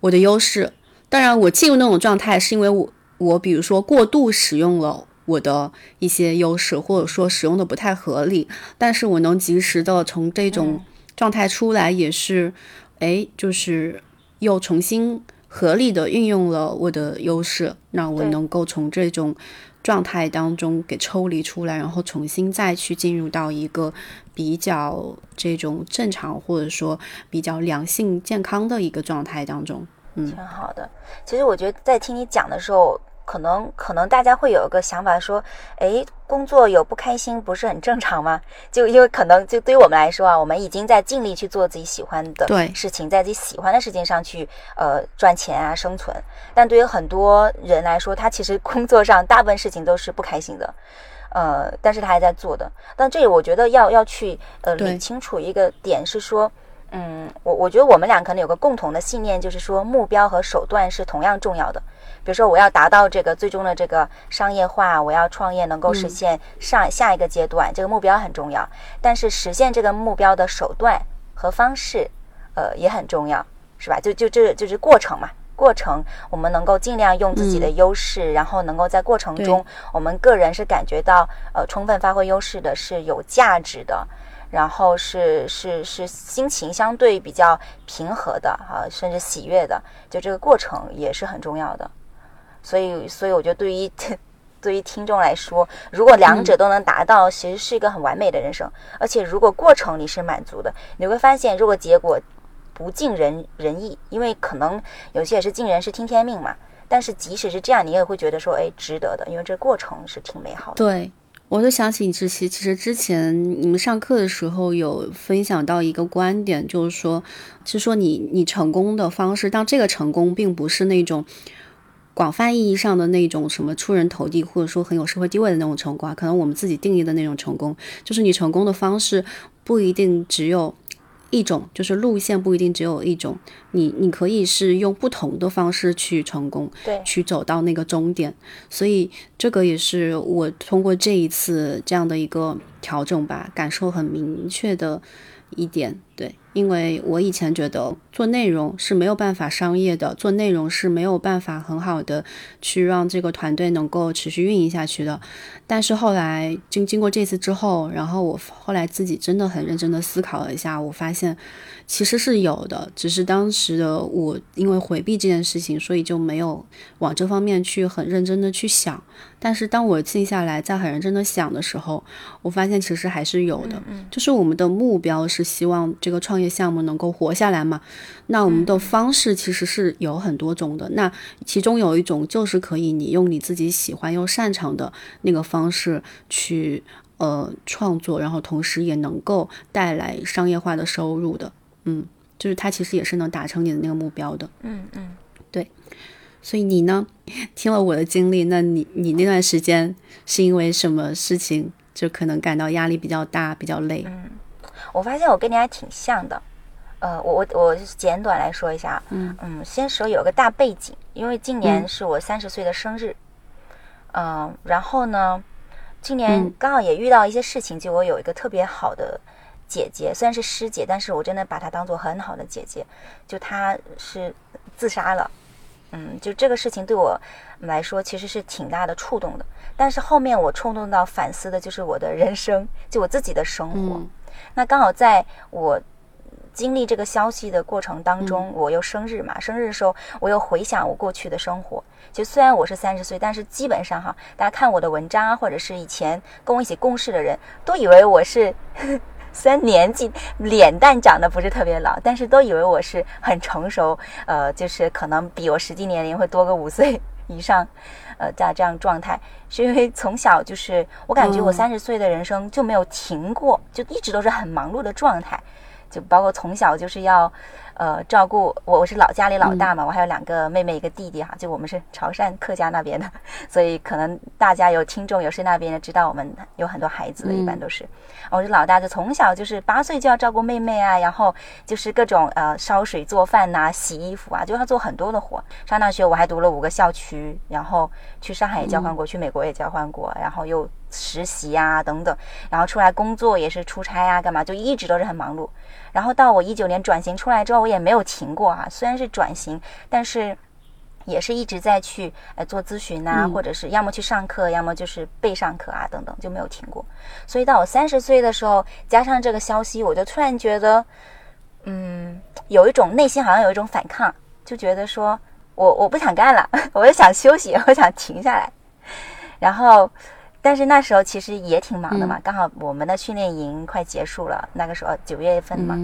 我的优势。当然，我进入那种状态是因为我我比如说过度使用了我的一些优势，或者说使用的不太合理，但是我能及时的从这种状态出来，也是哎，就是又重新合理的运用了我的优势，那我能够从这种状态当中给抽离出来，然后重新再去进入到一个比较这种正常或者说比较良性健康的一个状态当中。嗯挺好的。其实我觉得在听你讲的时候，可能可能大家会有一个想法说，哎，工作有不开心不是很正常吗？*laughs* 就因为可能就对于我们来说啊，我们已经在尽力去做自己喜欢的事情，在自己喜欢的事情上去呃赚钱啊生存。但对于很多人来说，他其实工作上大部分事情都是不开心的。呃，但是他还在做的。但这里我觉得要要去呃理清楚一个点是说，嗯，我我觉得我们俩可能有个共同的信念，就是说目标和手段是同样重要的。比如说，我要达到这个最终的这个商业化，我要创业能够实现上、下一个阶段，这个目标很重要。但是实现这个目标的手段和方式，呃，也很重要，是吧？就就这就是过程嘛。过程，我们能够尽量用自己的优势，然后能够在过程中，我们个人是感觉到呃充分发挥优势的，是有价值的，然后是是是心情相对比较平和的啊，甚至喜悦的，就这个过程也是很重要的。所以，所以我觉得对于对于听众来说，如果两者都能达到，其实是一个很完美的人生。而且，如果过程你是满足的，你会发现，如果结果不尽人人意，因为可能有些也是尽人事听天命嘛。但是即使是这样，你也会觉得说，哎，值得的，因为这过程是挺美好的。对，我就想起你之前，其实之前你们上课的时候有分享到一个观点，就是说，是说你你成功的方式，但这个成功并不是那种。广泛意义上的那种什么出人头地，或者说很有社会地位的那种成功啊，可能我们自己定义的那种成功，就是你成功的方式不一定只有一种，就是路线不一定只有一种，你你可以是用不同的方式去成功，对，去走到那个终点。所以这个也是我通过这一次这样的一个调整吧，感受很明确的一点。对，因为我以前觉得做内容是没有办法商业的，做内容是没有办法很好的去让这个团队能够持续运营下去的。但是后来经经过这次之后，然后我后来自己真的很认真的思考了一下，我发现其实是有的，只是当时的我因为回避这件事情，所以就没有往这方面去很认真的去想。但是当我静下来，在很认真的想的时候，我发现其实还是有的。就是我们的目标是希望这个创业项目能够活下来嘛，那我们的方式其实是有很多种的。那其中有一种就是可以你用你自己喜欢又擅长的那个方式去呃创作，然后同时也能够带来商业化的收入的。嗯，就是它其实也是能达成你的那个目标的。嗯嗯。对所以你呢？听了我的经历，那你你那段时间是因为什么事情就可能感到压力比较大、比较累？嗯，我发现我跟你还挺像的。呃，我我我简短来说一下。嗯嗯，先说有个大背景，因为今年是我三十岁的生日。嗯、然后呢，今年嗯刚好也遇到一些事情，就我有一个特别好的姐姐，虽然是师姐，但是我真的把她当做很好的姐姐。就她是自杀了。嗯，就这个事情对我来说其实是挺大的触动的，但是后面我冲动到反思的就是我的人生，就我自己的生活。嗯那刚好在我经历这个消息的过程当中，我又生日嘛，生日的时候我又回想我过去的生活。就虽然我是三十岁，但是基本上哈，大家看我的文章啊，或者是以前跟我一起共事的人都以为我是。虽然年纪脸蛋长得不是特别老，但是都以为我是很成熟，呃，就是可能比我实际年龄会多个五岁以上，呃，这样这样状态，是因为从小就是我感觉我嗯三十岁的人生就没有停过，就一直都是很忙碌的状态，就包括从小就是要。呃，照顾我，我是老家里老大嘛，我还有两个妹妹，一个弟弟哈，就我们是潮汕客家那边的，*laughs* 所以可能大家有听众有是那边的，知道我们有很多孩子的，一般都是。我是老大，就从小就是八岁就要照顾妹妹啊，然后就是各种呃烧水做饭呐、洗衣服啊，就要做很多的活。上大学我还读了五个校区，然后去上海也交换过，去美国也交换过，然后又实习啊等等，然后出来工作也是出差啊，干嘛就一直都是很忙碌。然后到我一九年转型出来之后，我也没有停过啊。虽然是转型，但是也是一直在去呃做咨询啊，嗯或者是要么去上课，要么就是备上课啊等等，就没有停过。所以到我三十岁的时候，加上这个消息，我就突然觉得，嗯，有一种内心好像有一种反抗，就觉得说，我我不想干了，*laughs* 我就想休息，我想停下来。然后，但是那时候其实也挺忙的嘛，刚好我们的训练营快结束了，那个时候九月份嘛。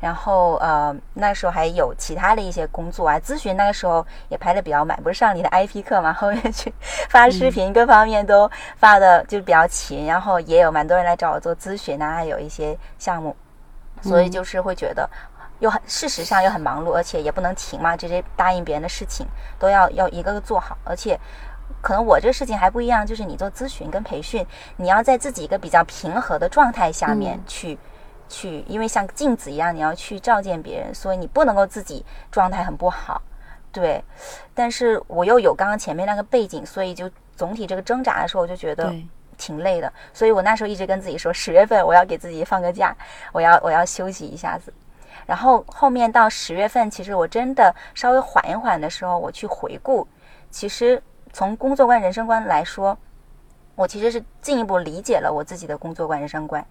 然后呃，那时候还有其他的一些工作啊，咨询那个时候也排的比较满，不是上你的 *laughs* IP 课嘛，后面去发视频，各方面都发的就比较勤，然后也有蛮多人来找我做咨询啊，还有一些项目，所以就是会觉得。又很，事实上又很忙碌，而且也不能停嘛。这些答应别人的事情都要要一个个做好，而且可能我这个事情还不一样，就是你做咨询跟培训，你要在自己一个比较平和的状态下面去去，因为像镜子一样，你要去照见别人，所以你不能够自己状态很不好。对，但是我又有刚刚前面那个背景，所以就总体这个挣扎的时候，我就觉得挺累的。所以我那时候一直跟自己说，十月份我要给自己放个假，我要我要休息一下子。然后后面到十月份，其实我真的稍微缓一缓的时候，我去回顾，其实从工作观、人生观来说，我其实是进一步理解了我自己的工作观、人生观。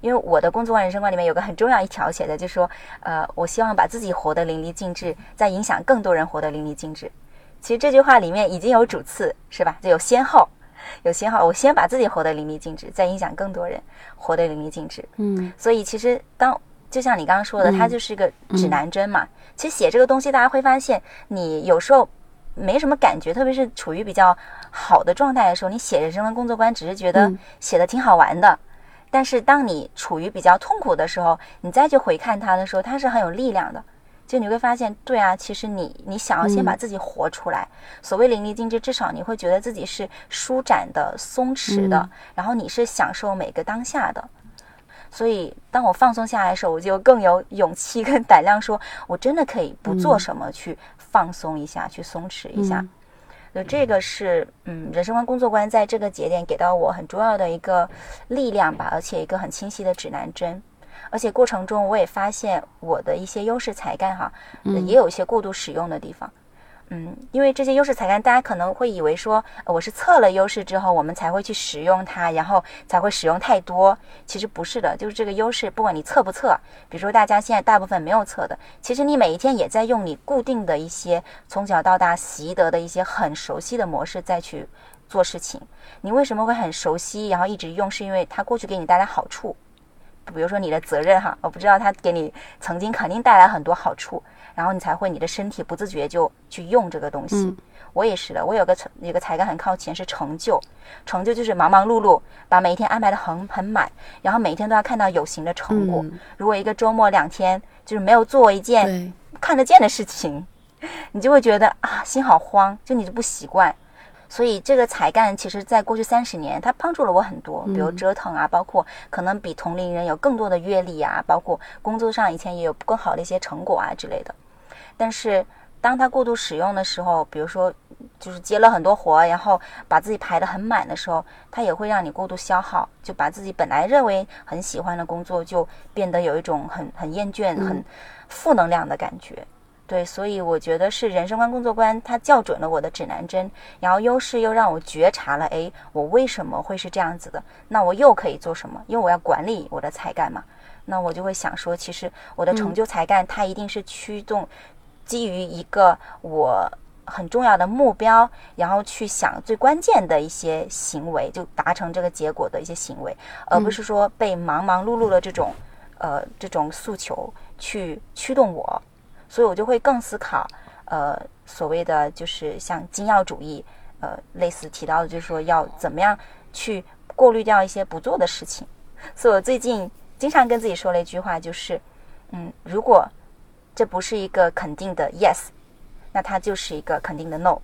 因为我的工作观、人生观里面有个很重要一条写的，就是说，呃，我希望把自己活得淋漓尽致，再影响更多人活得淋漓尽致。其实这句话里面已经有主次，是吧？就有先后，有先后。我先把自己活得淋漓尽致，再影响更多人活得淋漓尽致。嗯，所以其实当就像你刚刚说的，它就是一个指南针嘛。其实写这个东西，大家会发现，你有时候没什么感觉，特别是处于比较好的状态的时候，你写人生的、工作观，只是觉得写的挺好玩的。但是当你处于比较痛苦的时候，你再去回看它的时候，它是很有力量的。就你会发现，对啊，其实你你想要先把自己活出来，所谓淋漓尽致，至少你会觉得自己是舒展的、松弛的，然后你是享受每个当下的。所以，当我放松下来的时候，我就更有勇气跟胆量，说我真的可以不做什么，去放松一下，去松弛一下。那这个是，嗯，人生观、工作观在这个节点给到我很重要的一个力量吧，而且一个很清晰的指南针。而且过程中，我也发现我的一些优势才干哈，也有一些过度使用的地方。嗯，因为这些优势才干，大家可能会以为说，我是测了优势之后，我们才会去使用它，然后才会使用太多。其实不是的，就是这个优势，不管你测不测，比如说大家现在大部分没有测的，其实你每一天也在用你固定的一些从小到大习得的一些很熟悉的模式再去做事情。你为什么会很熟悉，然后一直用？是因为它过去给你带来好处，比如说你的责任哈，我不知道它给你曾经肯定带来很多好处。然后你才会，你的身体不自觉就去用这个东西。我也是的，我有个成一个才干很靠前是成就，成就就是忙忙碌碌，把每一天安排的很很满，然后每一天都要看到有形的成果。如果一个周末两天就是没有做一件看得见的事情，*laughs* 你就会觉得啊心好慌，就你就不习惯。所以这个才干，其实在过去三十年，它帮助了我很多，比如折腾啊，包括可能比同龄人有更多的阅历啊，包括工作上以前也有更好的一些成果啊之类的。但是，当他过度使用的时候，比如说，就是接了很多活，然后把自己排得很满的时候，他也会让你过度消耗，就把自己本来认为很喜欢的工作，就变得有一种很很厌倦、很负能量的感觉。对，所以我觉得是人生观、工作观，它校准了我的指南针，然后优势又让我觉察了，哎，我为什么会是这样子的？那我又可以做什么？因为我要管理我的才干嘛，那我就会想说，其实我的成就才干，它一定是驱动。基于一个我很重要的目标，然后去想最关键的一些行为，就达成这个结果的一些行为，而不是说被忙忙碌碌的这种呃这种诉求去驱动我，所以我就会更思考呃所谓的就是像精要主义呃类似提到的，就是说要怎么样去过滤掉一些不做的事情。所以我最近经常跟自己说了一句话，就是嗯如果。这不是一个肯定的 yes，那它就是一个肯定的 no。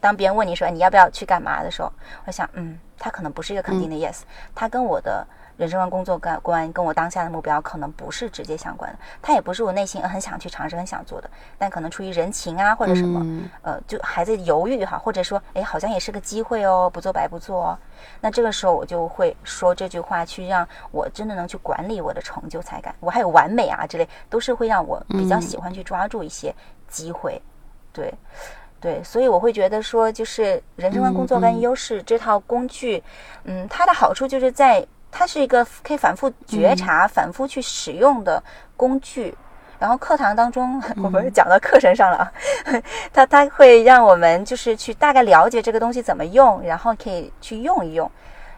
当别人问你说你要不要去干嘛的时候，我想，嗯，它可能不是一个肯定的 yes，它跟我的。人生观、工作观跟我当下的目标可能不是直接相关的，它也不是我内心很想去尝试、很想做的，但可能出于人情啊或者什么，呃，就还在犹豫哈，或者说，哎，好像也是个机会哦，不做白不做。哦。那这个时候我就会说这句话，去让我真的能去管理我的成就才感。我还有完美啊之类，都是会让我比较喜欢去抓住一些机会。对，对，所以我会觉得说，就是人生观、工作观优势这套工具，嗯，它的好处就是在。它是一个可以反复觉察、反复去使用的工具，然后课堂当中，*laughs* 我们讲到课程上了啊，*laughs* 他他会让我们就是去大概了解这个东西怎么用，然后可以去用一用。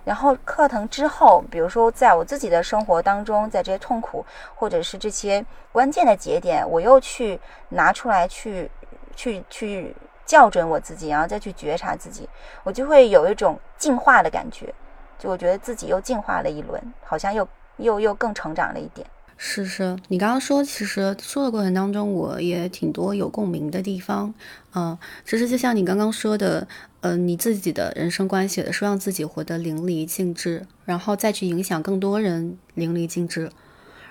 然后课程之后，比如说在我自己的生活当中，在这些痛苦或者是这些关键的节点，我又去拿出来去去去校准我自己，然后再去觉察自己，我就会有一种进化的感觉，就我觉得自己又进化了一轮，好像又又又更成长了一点。是是，你刚刚说，其实说的过程当中，我也挺多有共鸣的地方。嗯，其实就像你刚刚说的，嗯，你自己的人生观写的是让自己活得淋漓尽致，然后再去影响更多人淋漓尽致。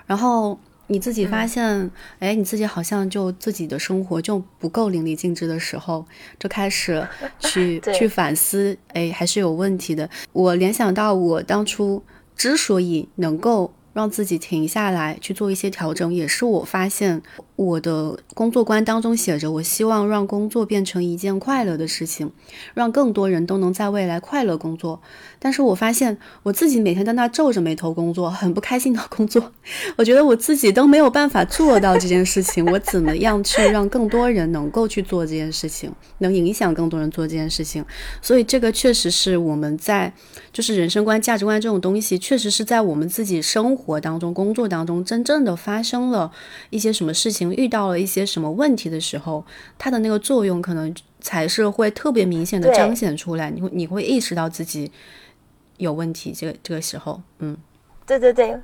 然后你自己发现，哎，你自己好像就自己的生活就不够淋漓尽致的时候，就开始去 *laughs* 去反思，哎，还是有问题的。我联想到我当初之所以能够。让自己停下来去做一些调整，也是我发现我的工作观当中写着，我希望让工作变成一件快乐的事情，让更多人都能在未来快乐工作。但是我发现我自己每天在那皱着眉头工作，很不开心的工作。*laughs* 我觉得我自己都没有办法做到这件事情，我怎么样去让更多人能够去做这件事情，能影响更多人做这件事情？所以这个确实是我们在就是人生观、价值观这种东西，确实是在我们自己生活当中、工作当中真正的发生了一些什么事情，遇到了一些什么问题的时候，它的那个作用可能才是会特别明显的彰显出来。你会你会意识到自己。有问题，这个这个时候，嗯，对对对，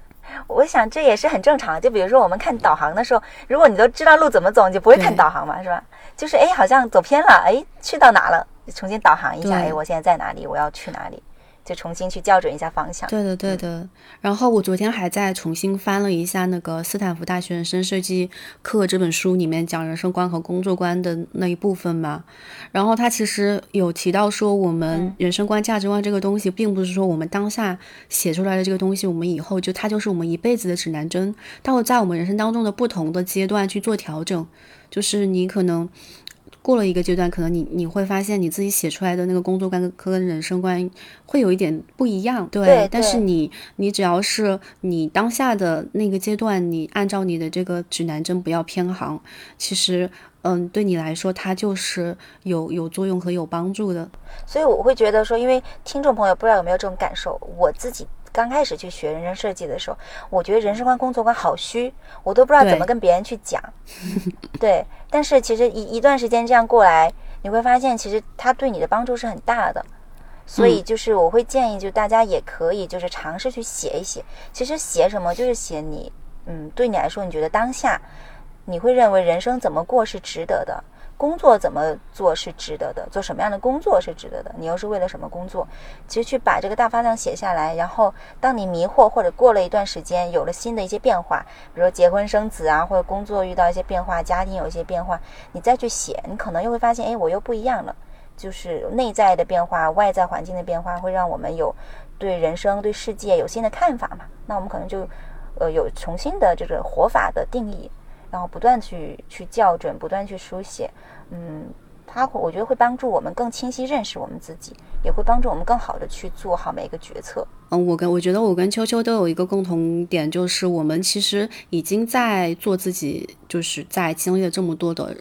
我想这也是很正常。就比如说我们看导航的时候，如果你都知道路怎么走，你就不会看导航嘛，是吧？就是哎，好像走偏了，哎，去到哪了？重新导航一下，哎，我现在在哪里？我要去哪里？就重新去校准一下方向。对的，对的。然后我昨天还在重新翻了一下那个斯坦福大学人生设计课这本书里面讲人生观和工作观的那一部分嘛。然后他其实有提到说，我们人生观、价值观这个东西，并不是说我们当下写出来的这个东西，我们以后就它就是我们一辈子的指南针。它会在我们人生当中的不同的阶段去做调整，就是你可能。过了一个阶段，可能你你会发现你自己写出来的那个工作观跟人生观会有一点不一样，对。但是你你只要是你当下的那个阶段，你按照你的这个指南针不要偏航，其实嗯，对你来说它就是有有作用和有帮助的。所以我会觉得说，因为听众朋友不知道有没有这种感受，我自己。刚开始去学人生设计的时候，我觉得人生观、工作观好虚，我都不知道怎么跟别人去讲。*laughs* 对，但是其实一一段时间这样过来，你会发现其实它对你的帮助是很大的。所以就是我会建议，就大家也可以就是尝试去写一写。其实写什么就是写你，嗯，对你来说，你觉得当下你会认为人生怎么过是值得的。工作怎么做是值得的？做什么样的工作是值得的？你又是为了什么工作？其实去把这个大方向写下来，然后当你迷惑或者过了一段时间，有了新的一些变化，比如说结婚生子啊，或者工作遇到一些变化，家庭有一些变化，你再去写，你可能又会发现，哎，我又不一样了。就是内在的变化，外在环境的变化，会让我们有对人生、对世界有新的看法嘛？那我们可能就呃有重新的这个活法的定义。然后不断去去校准，不断去书写，嗯，它我觉得会帮助我们更清晰认识我们自己，也会帮助我们更好的去做好每一个决策。嗯，我跟我觉得我跟秋秋都有一个共同点，就是我们其实已经在做自己，就是在经历了这么多的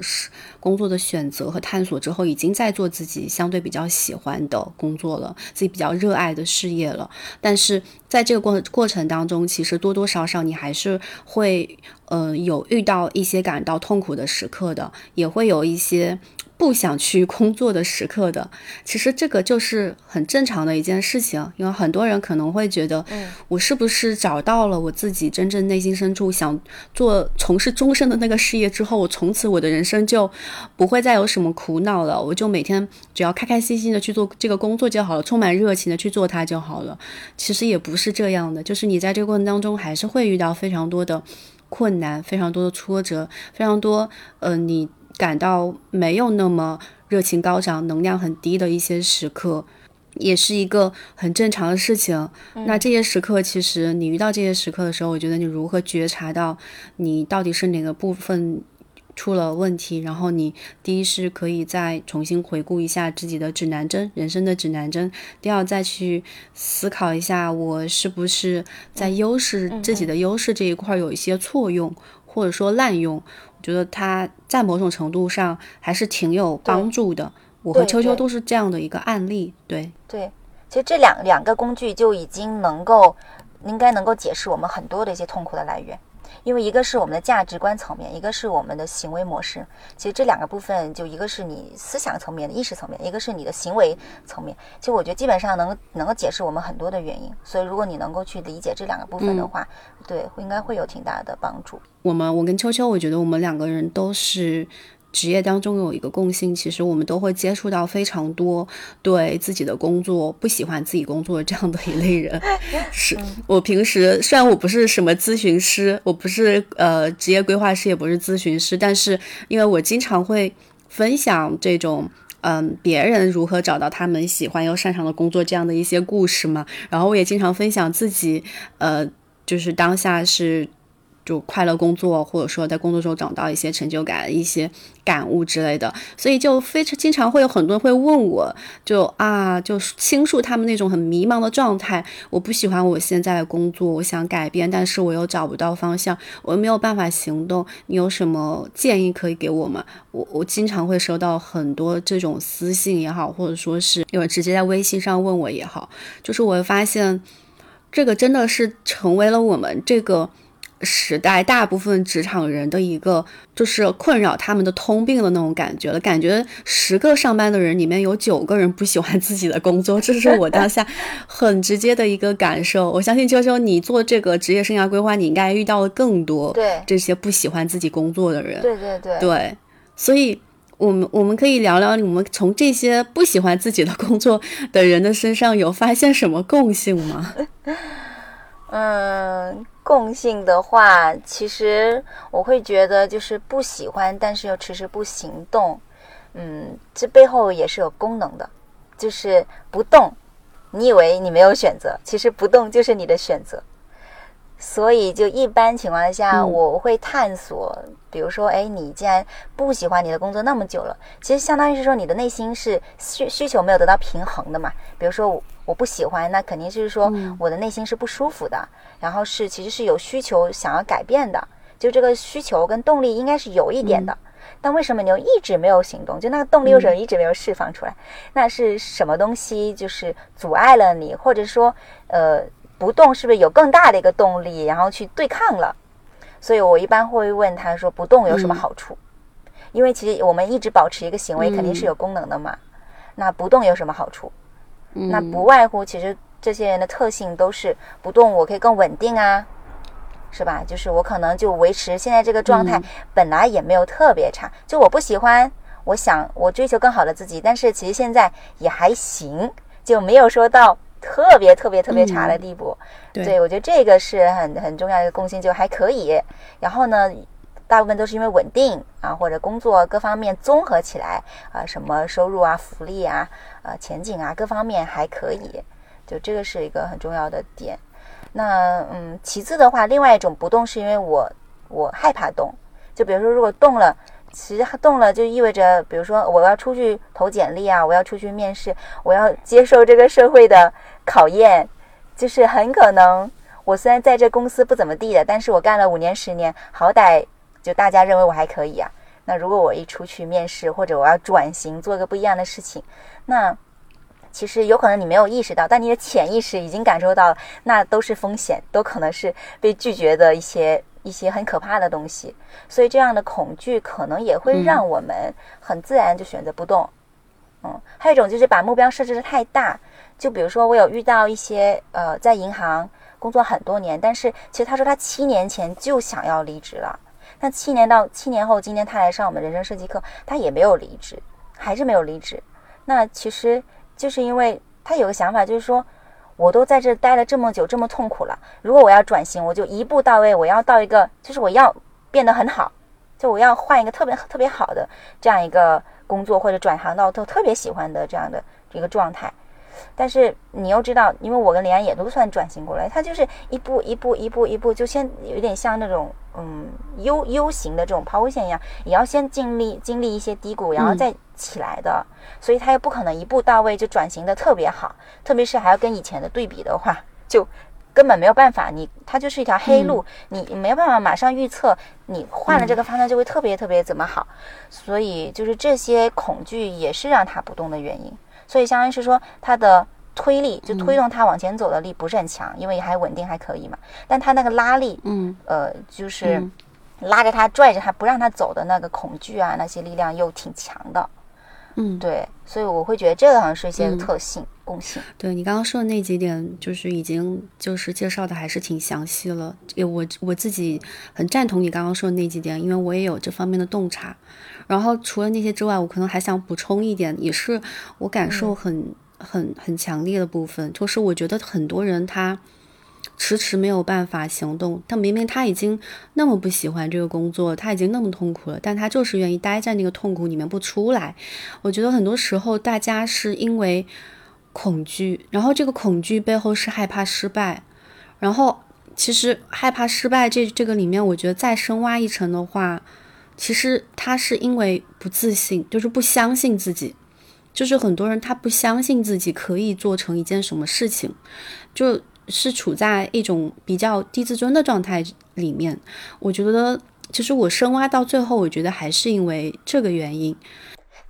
工作的选择和探索之后，已经在做自己相对比较喜欢的工作了，自己比较热爱的事业了。但是在这个过过程当中，其实多多少少你还是会，呃，有遇到一些感到痛苦的时刻的，也会有一些。不想去 *laughs* 工作的时刻的，其实这个就是很正常的一件事情，因为很多人可能会觉得，嗯，我是不是找到了我自己真正内心深处想做、从事终身的那个事业之后，我从此我的人生就不会再有什么苦恼了，我就每天只要开开心心的去做这个工作就好了，充满热情的去做它就好了。其实也不是这样的，就是你在这个过程当中还是会遇到非常多的困难、非常多的挫折、非常多，呃，你。感到没有那么热情高涨、能量很低的一些时刻，也是一个很正常的事情。那这些时刻，其实你遇到这些时刻的时候，我觉得你如何觉察到你到底是哪个部分出了问题？然后你第一是可以再重新回顾一下自己的指南针，人生的指南针；第二再去思考一下，我是不是在优势自己的优势这一块有一些错用。或者说滥用，我觉得它在某种程度上还是挺有帮助的。我和秋秋都是这样的一个案例。对对，其实这两两个工具就已经能够，应该能够解释我们很多的一些痛苦的来源。因为一个是我们的价值观层面，一个是我们的行为模式。其实这两个部分，就一个是你思想层面的意识层面，一个是你的行为层面。其实我觉得基本上能能够解释我们很多的原因。所以如果你能够去理解这两个部分的话，对，应该会有挺大的帮助。我们，我跟秋秋，我觉得我们两个人都是。职业当中有一个共性，其实我们都会接触到非常多对自己的工作不喜欢自己工作的这样的一类人。*laughs* 是我平时虽然我不是什么咨询师，我不是呃职业规划师，也不是咨询师，但是因为我经常会分享这种嗯别人如何找到他们喜欢又擅长的工作这样的一些故事嘛，然后我也经常分享自己呃就是当下是。就快乐工作，或者说在工作中找到一些成就感、一些感悟之类的，所以就非常经常会有很多人会问我，就啊，就倾诉他们那种很迷茫的状态。我不喜欢我现在的工作，我想改变，但是我又找不到方向，我又没有办法行动。你有什么建议可以给我吗？我我经常会收到很多这种私信也好，或者说是有人直接在微信上问我也好，就是我会发现，这个真的是成为了我们这个。时代大部分职场人的一个就是困扰他们的通病的那种感觉了，感觉十个上班的人里面有九个人不喜欢自己的工作，这是我当下 *laughs* 很直接的一个感受。我相信秋秋，你做这个职业生涯规划，你应该遇到了更多对这些不喜欢自己工作的人。对对对对，所以我们我们可以聊聊，我们从这些不喜欢自己的工作的人的身上有发现什么共性吗？*laughs* 嗯。共性的话，其实我会觉得就是不喜欢，但是又迟迟不行动。嗯，这背后也是有功能的，就是不动。你以为你没有选择，其实不动就是你的选择。所以，就一般情况下，我会探索，比如说，哎，你既然不喜欢你的工作那么久了，其实相当于是说你的内心是需需求没有得到平衡的嘛。比如说，我不喜欢，那肯定就是说我的内心是不舒服的，然后是其实是有需求想要改变的，就这个需求跟动力应该是有一点的。但为什么你又一直没有行动？就那个动力为什么一直没有释放出来？那是什么东西就是阻碍了你，或者说，呃。不动是不是有更大的一个动力，然后去对抗了？所以我一般会问他说：“不动有什么好处？”因为其实我们一直保持一个行为肯定是有功能的嘛。那不动有什么好处？那不外乎其实这些人的特性都是不动，我可以更稳定啊，是吧？就是我可能就维持现在这个状态，本来也没有特别差。就我不喜欢，我想我追求更好的自己，但是其实现在也还行，就没有说到。特别特别特别差的地步，对我觉得这个是很很重要的一个共性，就还可以。然后呢，大部分都是因为稳定啊，或者工作各方面综合起来啊，什么收入啊、福利啊、呃前景啊，各方面还可以。就这个是一个很重要的点。那嗯，其次的话，另外一种不动是因为我我害怕动。就比如说，如果动了。其实动了就意味着，比如说我要出去投简历啊，我要出去面试，我要接受这个社会的考验，就是很可能我虽然在这公司不怎么地的，但是我干了五年十年，好歹就大家认为我还可以啊。那如果我一出去面试，或者我要转型做个不一样的事情，那其实有可能你没有意识到，但你的潜意识已经感受到，那都是风险，都可能是被拒绝的一些。一些很可怕的东西，所以这样的恐惧可能也会让我们很自然就选择不动。嗯，还有一种就是把目标设置的太大，就比如说我有遇到一些呃在银行工作很多年，但是其实他说他七年前就想要离职了，那七年到七年后，今天他来上我们人生设计课，他也没有离职，还是没有离职。那其实就是因为他有个想法，就是说。我都在这待了这么久，这么痛苦了。如果我要转型，我就一步到位，我要到一个，就是我要变得很好，就我要换一个特别特别好的这样一个工作，或者转行到特特别喜欢的这样的一个状态。但是你又知道，因为我跟李安也都算转型过来，他就是一步一步一步一步，就先有点像那种嗯 U U 型的这种抛物线一样，也要先经历经历一些低谷，然后再起来的。所以他又不可能一步到位就转型的特别好，特别是还要跟以前的对比的话，就根本没有办法，你它就是一条黑路，你没有办法马上预测你换了这个方向就会特别特别怎么好，所以就是这些恐惧也是让他不动的原因。所以相当于是说它的推力就推动它往前走的力不是很强，因为还稳定还可以嘛，但它那个拉力，嗯呃，就是拉着它拽着它不让它走的那个恐惧啊，那些力量又挺强的。嗯，对，所以我会觉得这个好像是一些特性、共性。对你刚刚说的那几点，就是已经就是介绍的还是挺详细了。我我自己很赞同你刚刚说的那几点，因为我也有这方面的洞察。然后除了那些之外，我可能还想补充一点，也是我感受很很很强烈的部分，就是我觉得很多人他。迟迟没有办法行动，但明明他已经那么不喜欢这个工作，他已经那么痛苦了，但他就是愿意待在那个痛苦里面不出来。我觉得很多时候大家是因为恐惧，然后这个恐惧背后是害怕失败，然后其实害怕失败这这个里面，我觉得再深挖一层的话，其实他是因为不自信，就是不相信自己，就是很多人他不相信自己可以做成一件什么事情，就。是处在一种比较低自尊的状态里面，我觉得其实我深挖到最后，我觉得还是因为这个原因。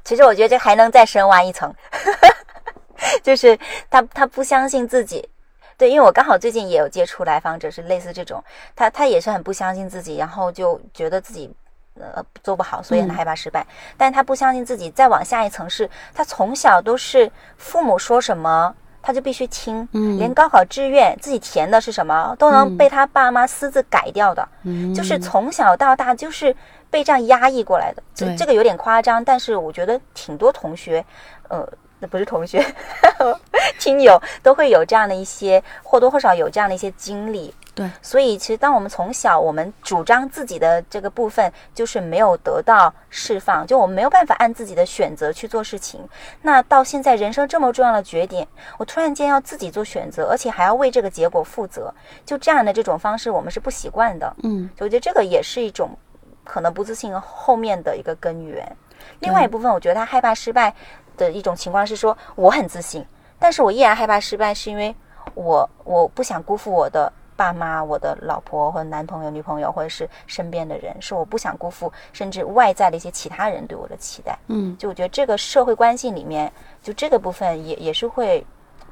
其实我觉得这还能再深挖一层，*laughs* 就是他他不相信自己。对，因为我刚好最近也有接触来访者，是类似这种，他他也是很不相信自己，然后就觉得自己呃做不好，所以很害怕失败。但他不相信自己，再往下一层是，他从小都是父母说什么。他就必须听，连高考志愿自己填的是什么都能被他爸妈私自改掉的，就是从小到大就是被这样压抑过来的。这这个有点夸张，但是我觉得挺多同学，呃。那不是同学，*laughs* 亲友都会有这样的一些或多或少有这样的一些经历。对，所以其实当我们从小我们主张自己的这个部分就是没有得到释放，就我们没有办法按自己的选择去做事情。那到现在人生这么重要的节点，我突然间要自己做选择，而且还要为这个结果负责，就这样的这种方式我们是不习惯的。嗯，我觉得这个也是一种可能不自信后面的一个根源。另外一部分，我觉得他害怕失败。的一种情况是说，我很自信，但是我依然害怕失败，是因为我我不想辜负我的爸妈、我的老婆或者男朋友、女朋友，或者是身边的人，是我不想辜负，甚至外在的一些其他人对我的期待。嗯，就我觉得这个社会关系里面，就这个部分也也是会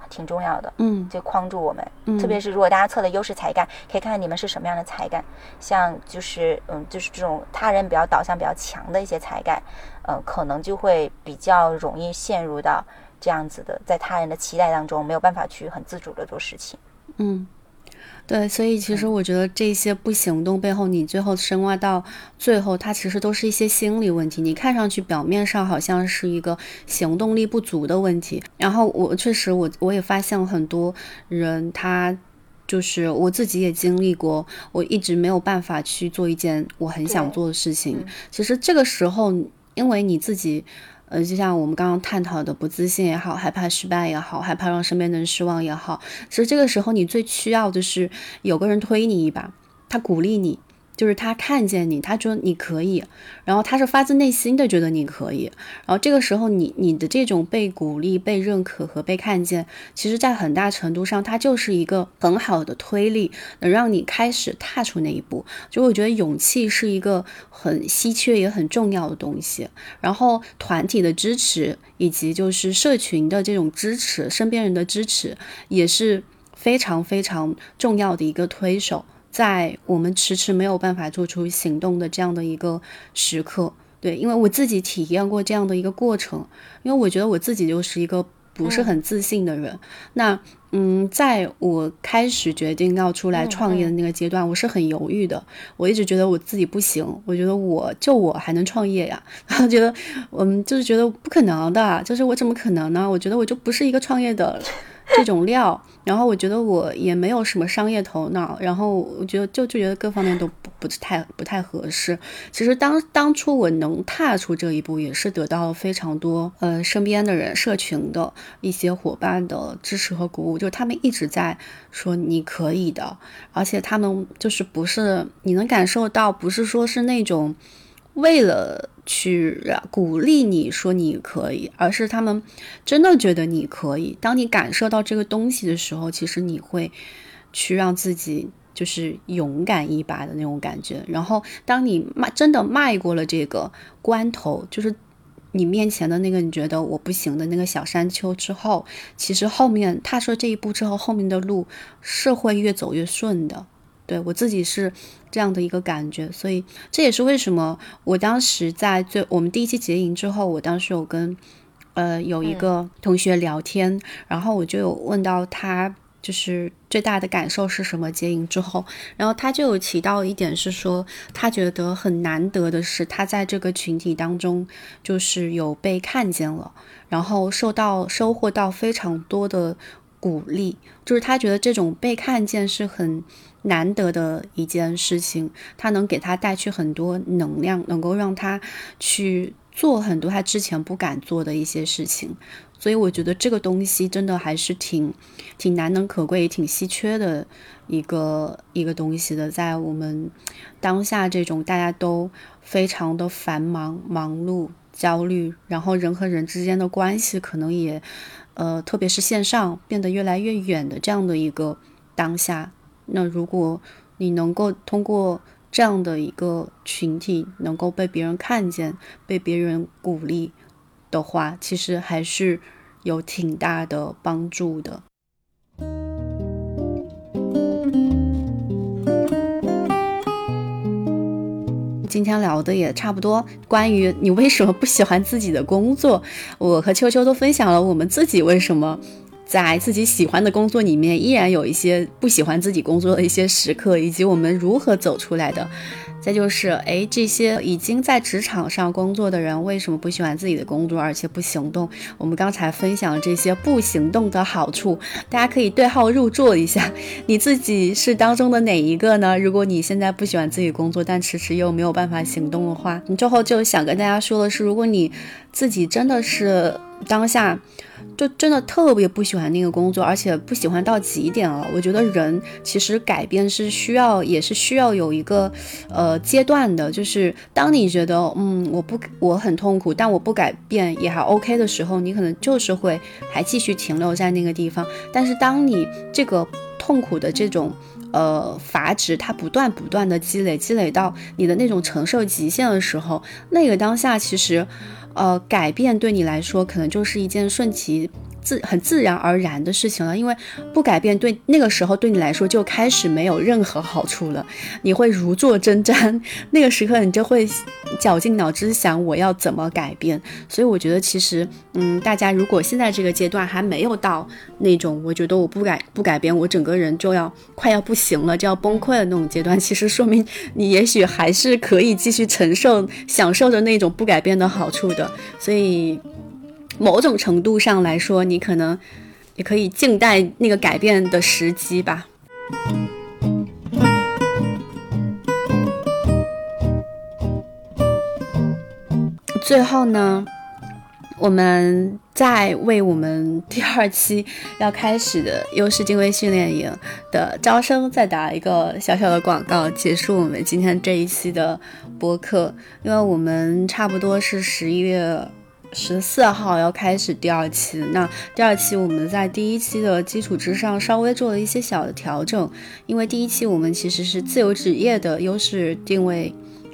挺重要的。嗯，就框住我们，特别是如果大家测的优势才干，可以看看你们是什么样的才干，像就是嗯，就是这种他人比较导向比较强的一些才干。嗯，可能就会比较容易陷入到这样子的，在他人的期待当中，没有办法去很自主的做事情。嗯，对，所以其实我觉得这些不行动背后，你最后深挖到最后，它其实都是一些心理问题。你看上去表面上好像是一个行动力不足的问题，然后我确实我我也发现很多人，他就是我自己也经历过，我一直没有办法去做一件我很想做的事情。其实这个时候。因为你自己，呃，就像我们刚刚探讨的，不自信也好，害怕失败也好，害怕让身边的人失望也好，其实这个时候你最需要的是有个人推你一把，他鼓励你。就是他看见你，他觉得你可以，然后他是发自内心的觉得你可以，然后这个时候你你的这种被鼓励、被认可和被看见，其实在很大程度上，它就是一个很好的推力，能让你开始踏出那一步。就我觉得勇气是一个很稀缺也很重要的东西，然后团体的支持以及就是社群的这种支持，身边人的支持也是非常非常重要的一个推手。在我们迟迟没有办法做出行动的这样的一个时刻，对，因为我自己体验过这样的一个过程，因为我觉得我自己就是一个不是很自信的人。那，嗯，在我开始决定要出来创业的那个阶段，我是很犹豫的。我一直觉得我自己不行，我觉得我就我还能创业呀，*laughs* 然后觉得，嗯，就是觉得不可能的，就是我怎么可能呢？我觉得我就不是一个创业的。这种料，然后我觉得我也没有什么商业头脑，然后我觉得就就觉得各方面都不不太不太合适。其实当当初我能踏出这一步，也是得到了非常多呃身边的人、社群的一些伙伴的支持和鼓舞，就是他们一直在说你可以的，而且他们就是不是你能感受到，不是说是那种为了。去鼓励你说你可以，而是他们真的觉得你可以。当你感受到这个东西的时候，其实你会去让自己就是勇敢一把的那种感觉。然后当你迈真的迈过了这个关头，就是你面前的那个你觉得我不行的那个小山丘之后，其实后面踏出这一步之后，后面的路是会越走越顺的。对我自己是这样的一个感觉，所以这也是为什么我当时在最我们第一期结营之后，我当时有跟呃有一个同学聊天，然后我就有问到他就是最大的感受是什么结营之后，然后他就有提到一点是说，他觉得很难得的是他在这个群体当中就是有被看见了，然后受到收获到非常多的鼓励，就是他觉得这种被看见是很。难得的一件事情，他能给他带去很多能量，能够让他去做很多他之前不敢做的一些事情。所以我觉得这个东西真的还是挺挺难能可贵、挺稀缺的一个一个东西的。在我们当下这种大家都非常的繁忙、忙碌、焦虑，然后人和人之间的关系可能也呃，特别是线上变得越来越远的这样的一个当下。那如果你能够通过这样的一个群体，能够被别人看见、被别人鼓励的话，其实还是有挺大的帮助的。今天聊的也差不多，关于你为什么不喜欢自己的工作，我和秋秋都分享了我们自己为什么。在自己喜欢的工作里面，依然有一些不喜欢自己工作的一些时刻，以及我们如何走出来的。再就是，哎，这些已经在职场上工作的人，为什么不喜欢自己的工作，而且不行动？我们刚才分享这些不行动的好处，大家可以对号入座一下，你自己是当中的哪一个呢？如果你现在不喜欢自己工作，但迟迟又没有办法行动的话，你最后就想跟大家说的是，如果你自己真的是当下。就真的特别不喜欢那个工作，而且不喜欢到极点了。我觉得人其实改变是需要，也是需要有一个呃阶段的。就是当你觉得嗯我不我很痛苦，但我不改变也还 OK 的时候，你可能就是会还继续停留在那个地方。但是当你这个痛苦的这种呃阀值它不断不断的积累，积累到你的那种承受极限的时候，那个当下其实。呃，改变对你来说可能就是一件顺其。自很自然而然的事情了，因为不改变对那个时候对你来说就开始没有任何好处了，你会如坐针毡，*laughs* 那个时刻你就会绞尽脑汁想我要怎么改变。所以我觉得其实，嗯，大家如果现在这个阶段还没有到那种我觉得我不改不改变，我整个人就要快要不行了，就要崩溃的那种阶段，其实说明你也许还是可以继续承受享受着那种不改变的好处的。所以。某种程度上来说，你可能也可以静待那个改变的时机吧。最后呢，我们再为我们第二期要开始的优势定位训练营的招生再打一个小小的广告，结束我们今天这一期的播客，因为我们差不多是十一月。十四号要开始第二期，那第二期我们在第一期的基础之上稍微做了一些小的调整，因为第一期我们其实是自由职业的优势定位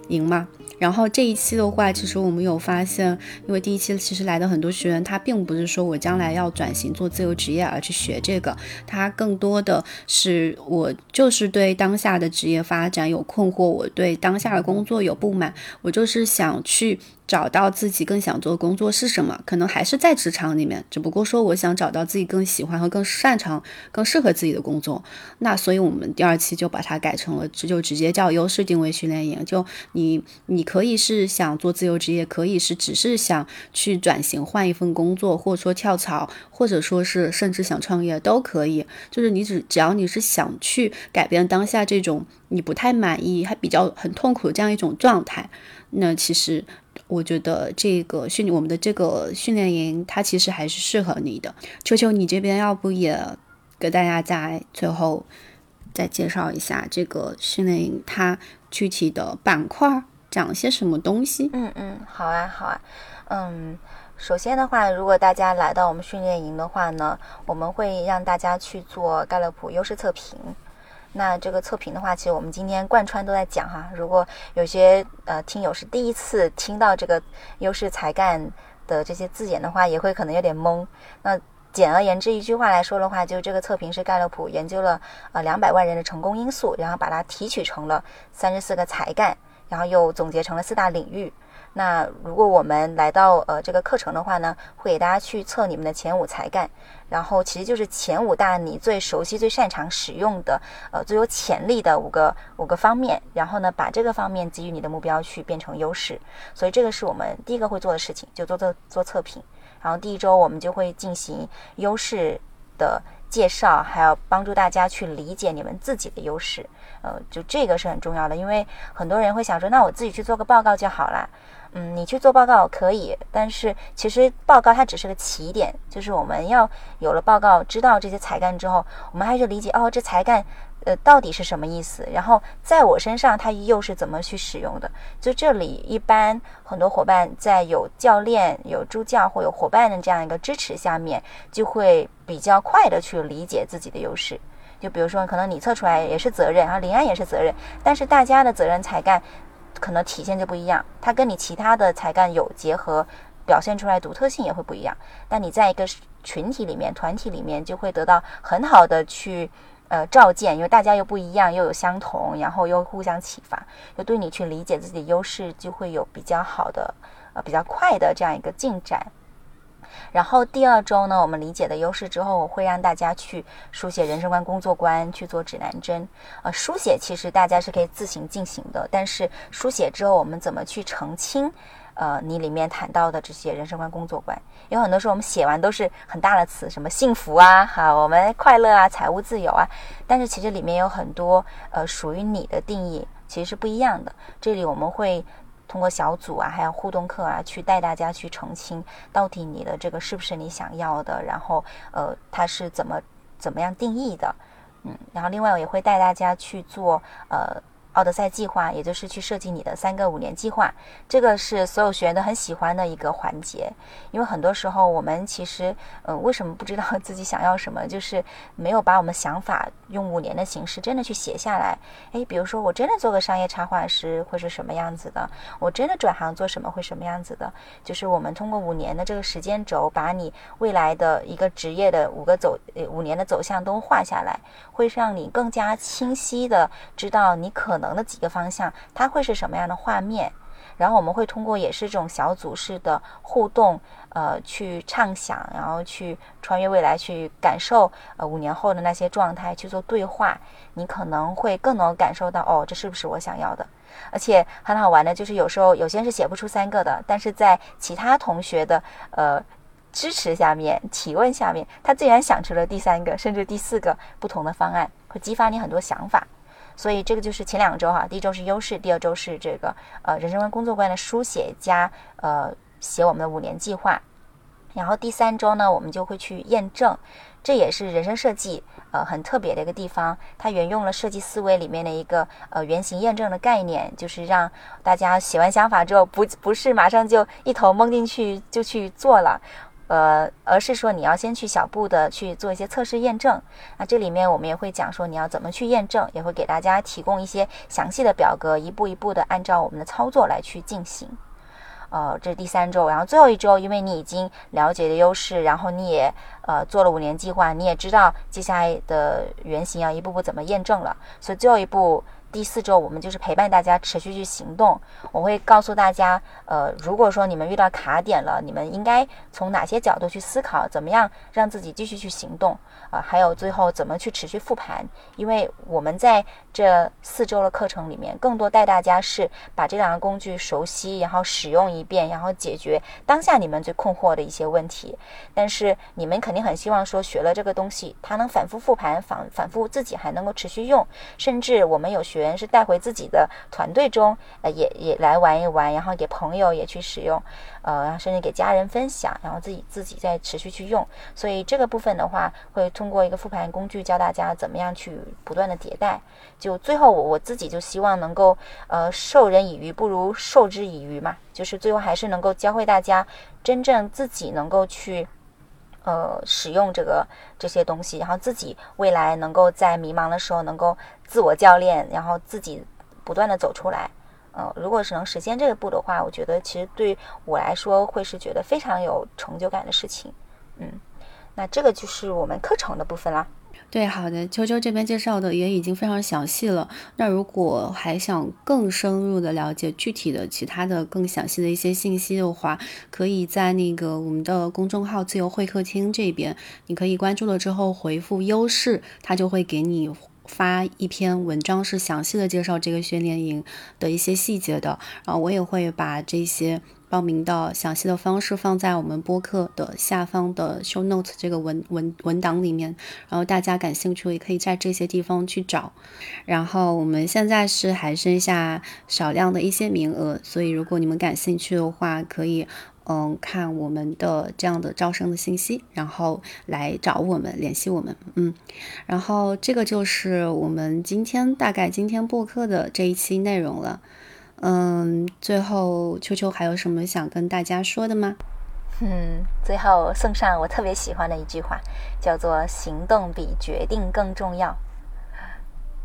营嘛。然后这一期的话，其实我们有发现，因为第一期其实来的很多学员，他并不是说我将来要转型做自由职业而去学这个，他更多的是我就是对当下的职业发展有困惑，我对当下的工作有不满，我就是想去。找到自己更想做的工作是什么？可能还是在职场里面，只不过说我想找到自己更喜欢和更擅长、更适合自己的工作。那所以我们第二期就把它改成了，这就直接叫优势定位训练营。就你，你可以是想做自由职业，可以是只是想去转型换一份工作，或者说跳槽，或者说是甚至想创业都可以。就是你只只要你是想去改变当下这种你不太满意、还比较很痛苦的这样一种状态，那其实。我觉得这个训我们的这个训练营，它其实还是适合你的。秋秋，你这边要不也给大家在最后再介绍一下这个训练营它具体的板块讲些什么东西？嗯嗯，好啊好啊。嗯，首先的话，如果大家来到我们训练营的话呢，我们会让大家去做盖勒普优势测评。那这个测评的话，其实我们今天贯穿都在讲哈。如果有些呃听友是第一次听到这个优势才干的这些字眼的话，也会可能有点懵。那简而言之，一句话来说的话，就这个测评是盖洛普研究了呃两百万人的成功因素，然后把它提取成了三十四个才干，然后又总结成了四大领域。那如果我们来到呃这个课程的话呢，会给大家去测你们的前五才干，然后其实就是前五大你最熟悉、最擅长使用的呃最有潜力的五个五个方面，然后呢把这个方面给予你的目标去变成优势。所以这个是我们第一个会做的事情，就做做做测评。然后第一周我们就会进行优势的介绍，还要帮助大家去理解你们自己的优势。呃，就这个是很重要的，因为很多人会想说，那我自己去做个报告就好了。嗯，你去做报告可以，但是其实报告它只是个起点，就是我们要有了报告，知道这些才干之后，我们还是理解哦，这才干呃到底是什么意思，然后在我身上它又是怎么去使用的。就这里一般很多伙伴在有教练、有助教或有伙伴的这样一个支持下面，就会比较快的去理解自己的优势。就比如说，可能你测出来也是责任啊，林安也是责任，但是大家的责任才干。可能体现就不一样，它跟你其他的才干有结合，表现出来独特性也会不一样。但你在一个群体里面、团体里面，就会得到很好的去呃照见，因为大家又不一样，又有相同，然后又互相启发，又对你去理解自己的优势，就会有比较好的呃比较快的这样一个进展。然后第二周呢，我们理解的优势之后，我会让大家去书写人生观、工作观，去做指南针。呃，书写其实大家是可以自行进行的，但是书写之后，我们怎么去澄清？呃，你里面谈到的这些人生观、工作观，有很多时候我们写完都是很大的词，什么幸福啊，哈，我们快乐啊，财务自由啊，但是其实里面有很多呃属于你的定义，其实是不一样的。这里我们会。通过小组啊，还有互动课啊，去带大家去澄清，到底你的这个是不是你想要的，然后呃，它是怎么怎么样定义的，嗯，然后另外我也会带大家去做呃。奥德赛计划，也就是去设计你的三个五年计划，这个是所有学员都很喜欢的一个环节。因为很多时候我们其实，呃，为什么不知道 *laughs* 自己想要什么，就是没有把我们想法用五年的形式真的去写下来。诶，比如说我真的做个商业插画师会是什么样子的？我真的转行做什么会什么样子的？就是我们通过五年的这个时间轴，把你未来的一个职业的五个走五年的走向都画下来，会让你更加清晰的知道你可能。的几个方向，它会是什么样的画面？然后我们会通过也是这种小组式的互动，呃，去畅想，然后去穿越未来，去感受呃五年后的那些状态，去做对话。你可能会更能感受到，哦，这是不是我想要的？而且很好玩的就是，有时候有些人是写不出三个的，但是在其他同学的呃支持下面、提问下面，他自然想出了第三个，甚至第四个不同的方案，会激发你很多想法。所以这个就是前两周哈，第一周是优势，第二周是这个呃人生观、工作观的书写加呃写我们的五年计划，然后第三周呢，我们就会去验证，这也是人生设计呃很特别的一个地方，它沿用了设计思维里面的一个呃原型验证的概念，就是让大家写完想法之后，不不是马上就一头蒙进去就去做了。呃，而是说你要先去小步的去做一些测试验证。那这里面我们也会讲说你要怎么去验证，也会给大家提供一些详细的表格，一步一步的按照我们的操作来去进行。呃，这是第三周，然后最后一周，因为你已经了解的优势，然后你也呃做了五年计划，你也知道接下来的原型要一步步怎么验证了，所以最后一步。第四周，我们就是陪伴大家持续去行动。我会告诉大家，呃，如果说你们遇到卡点了，你们应该从哪些角度去思考，怎么样让自己继续去行动啊？还有最后怎么去持续复盘？因为我们在这四周的课程里面，更多带大家是把这两个工具熟悉，然后使用一遍，然后解决当下你们最困惑的一些问题。但是你们肯定很希望说，学了这个东西，它能反复复盘，反反复自己还能够持续用，甚至我们有学。员是带回自己的团队中，呃，也也来玩一玩，然后给朋友也去使用，呃，甚至给家人分享，然后自己自己再持续去用。所以这个部分的话，会通过一个复盘工具教大家怎么样去不断的迭代。就就最后我我自己就希望能够，呃，授人以鱼不如授之以渔嘛，就是最后还是能够教会大家真正自己能够去。呃使用这个这些东西，然后自己未来能够在迷茫的时候能够自我教练，然后自己不断的走出来。呃，如果是能实现这一步的话，我觉得其实对我来说会是觉得非常有成就感的事情。嗯，那这个就是我们课程的部分啦。对，好的，秋秋这边介绍的也已经非常详细了。那如果还想更深入的了解具体的其他的更详细的一些信息的话，可以在那个我们的公众号“自由会客厅”这边，你可以关注了之后回复“优势”，它就会给你发一篇文章，是详细的介绍这个训练营的一些细节的。然后我也会把这些。报名的详细的方式放在我们播客的下方的 show note 这个文文文档里面，然后大家感兴趣也可以在这些地方去找。然后我们现在是还剩下少量的一些名额，所以如果你们感兴趣的话，可以嗯看我们的这样的招生的信息，然后来找我们联系我们。嗯，然后这个就是我们今天大概今天播客的这一期内容了。嗯，最后秋秋还有什么想跟大家说的吗？嗯，最后送上我特别喜欢的一句话，叫做“行动比决定更重要”。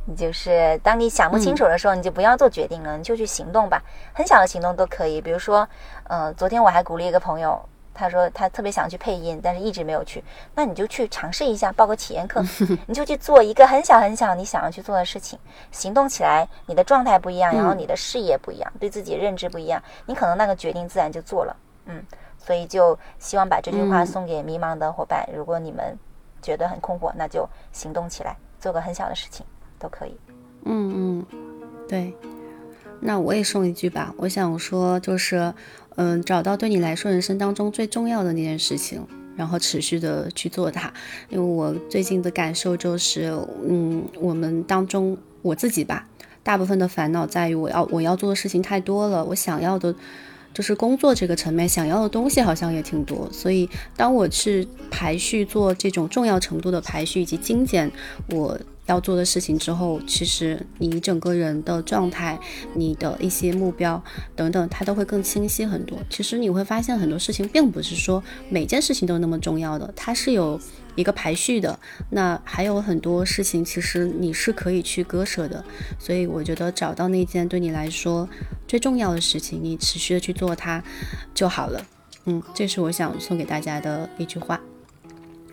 你就是当你想不清楚的时候，你就不要做决定了，你就去行动吧。很小的行动都可以，比如说，呃，昨天我还鼓励一个朋友。他说他特别想去配音，但是一直没有去。那你就去尝试一下，报个体验课，*laughs* 你就去做一个很小很小你想要去做的事情，行动起来，你的状态不一样，然后你的视野不一样，对自己认知不一样，你可能那个决定自然就做了。嗯，所以就希望把这句话送给迷茫的伙伴。如果你们觉得很困惑，那就行动起来，做个很小的事情都可以。嗯嗯，对。那我也送一句吧，我想说就是。嗯，找到对你来说人生当中最重要的那件事情，然后持续的去做它。因为我最近的感受就是，嗯，我们当中我自己吧，大部分的烦恼在于我要我要做的事情太多了，我想要的，就是工作这个层面想要的东西好像也挺多。所以当我去排序做这种重要程度的排序以及精简我。要做的事情之后，其实你整个人的状态、你的一些目标等等，它都会更清晰很多。其实你会发现很多事情并不是说每件事情都那么重要的，它是有一个排序的。那还有很多事情，其实你是可以去割舍的。所以我觉得找到那件对你来说最重要的事情，你持续的去做它就好了。嗯，这是我想送给大家的一句话。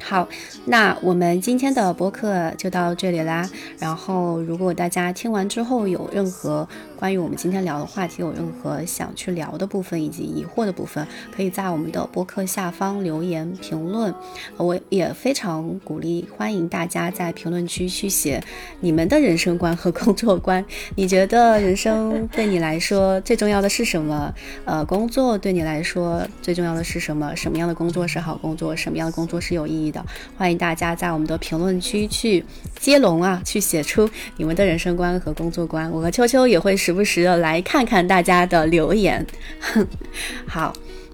好，那我们今天的播客就到这里啦。然后，如果大家听完之后有任何关于我们今天聊的话题，有任何想去聊的部分以及疑惑的部分，可以在我们的播客下方留言评论。我也非常鼓励欢迎大家在评论区去写你们的人生观和工作观。你觉得人生对你来说最重要的是什么？呃，工作对你来说最重要的是什么？什么样的工作是好工作？什么样的工作是有意义？的，欢迎大家在我们的评论区去接龙啊，去写出你们的人生观和工作观。我和秋秋也会时不时的来看看大家的留言。哼 *laughs* 好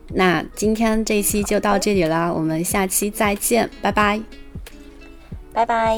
那今天这一期就到这里啦我们下期再见拜拜。拜拜。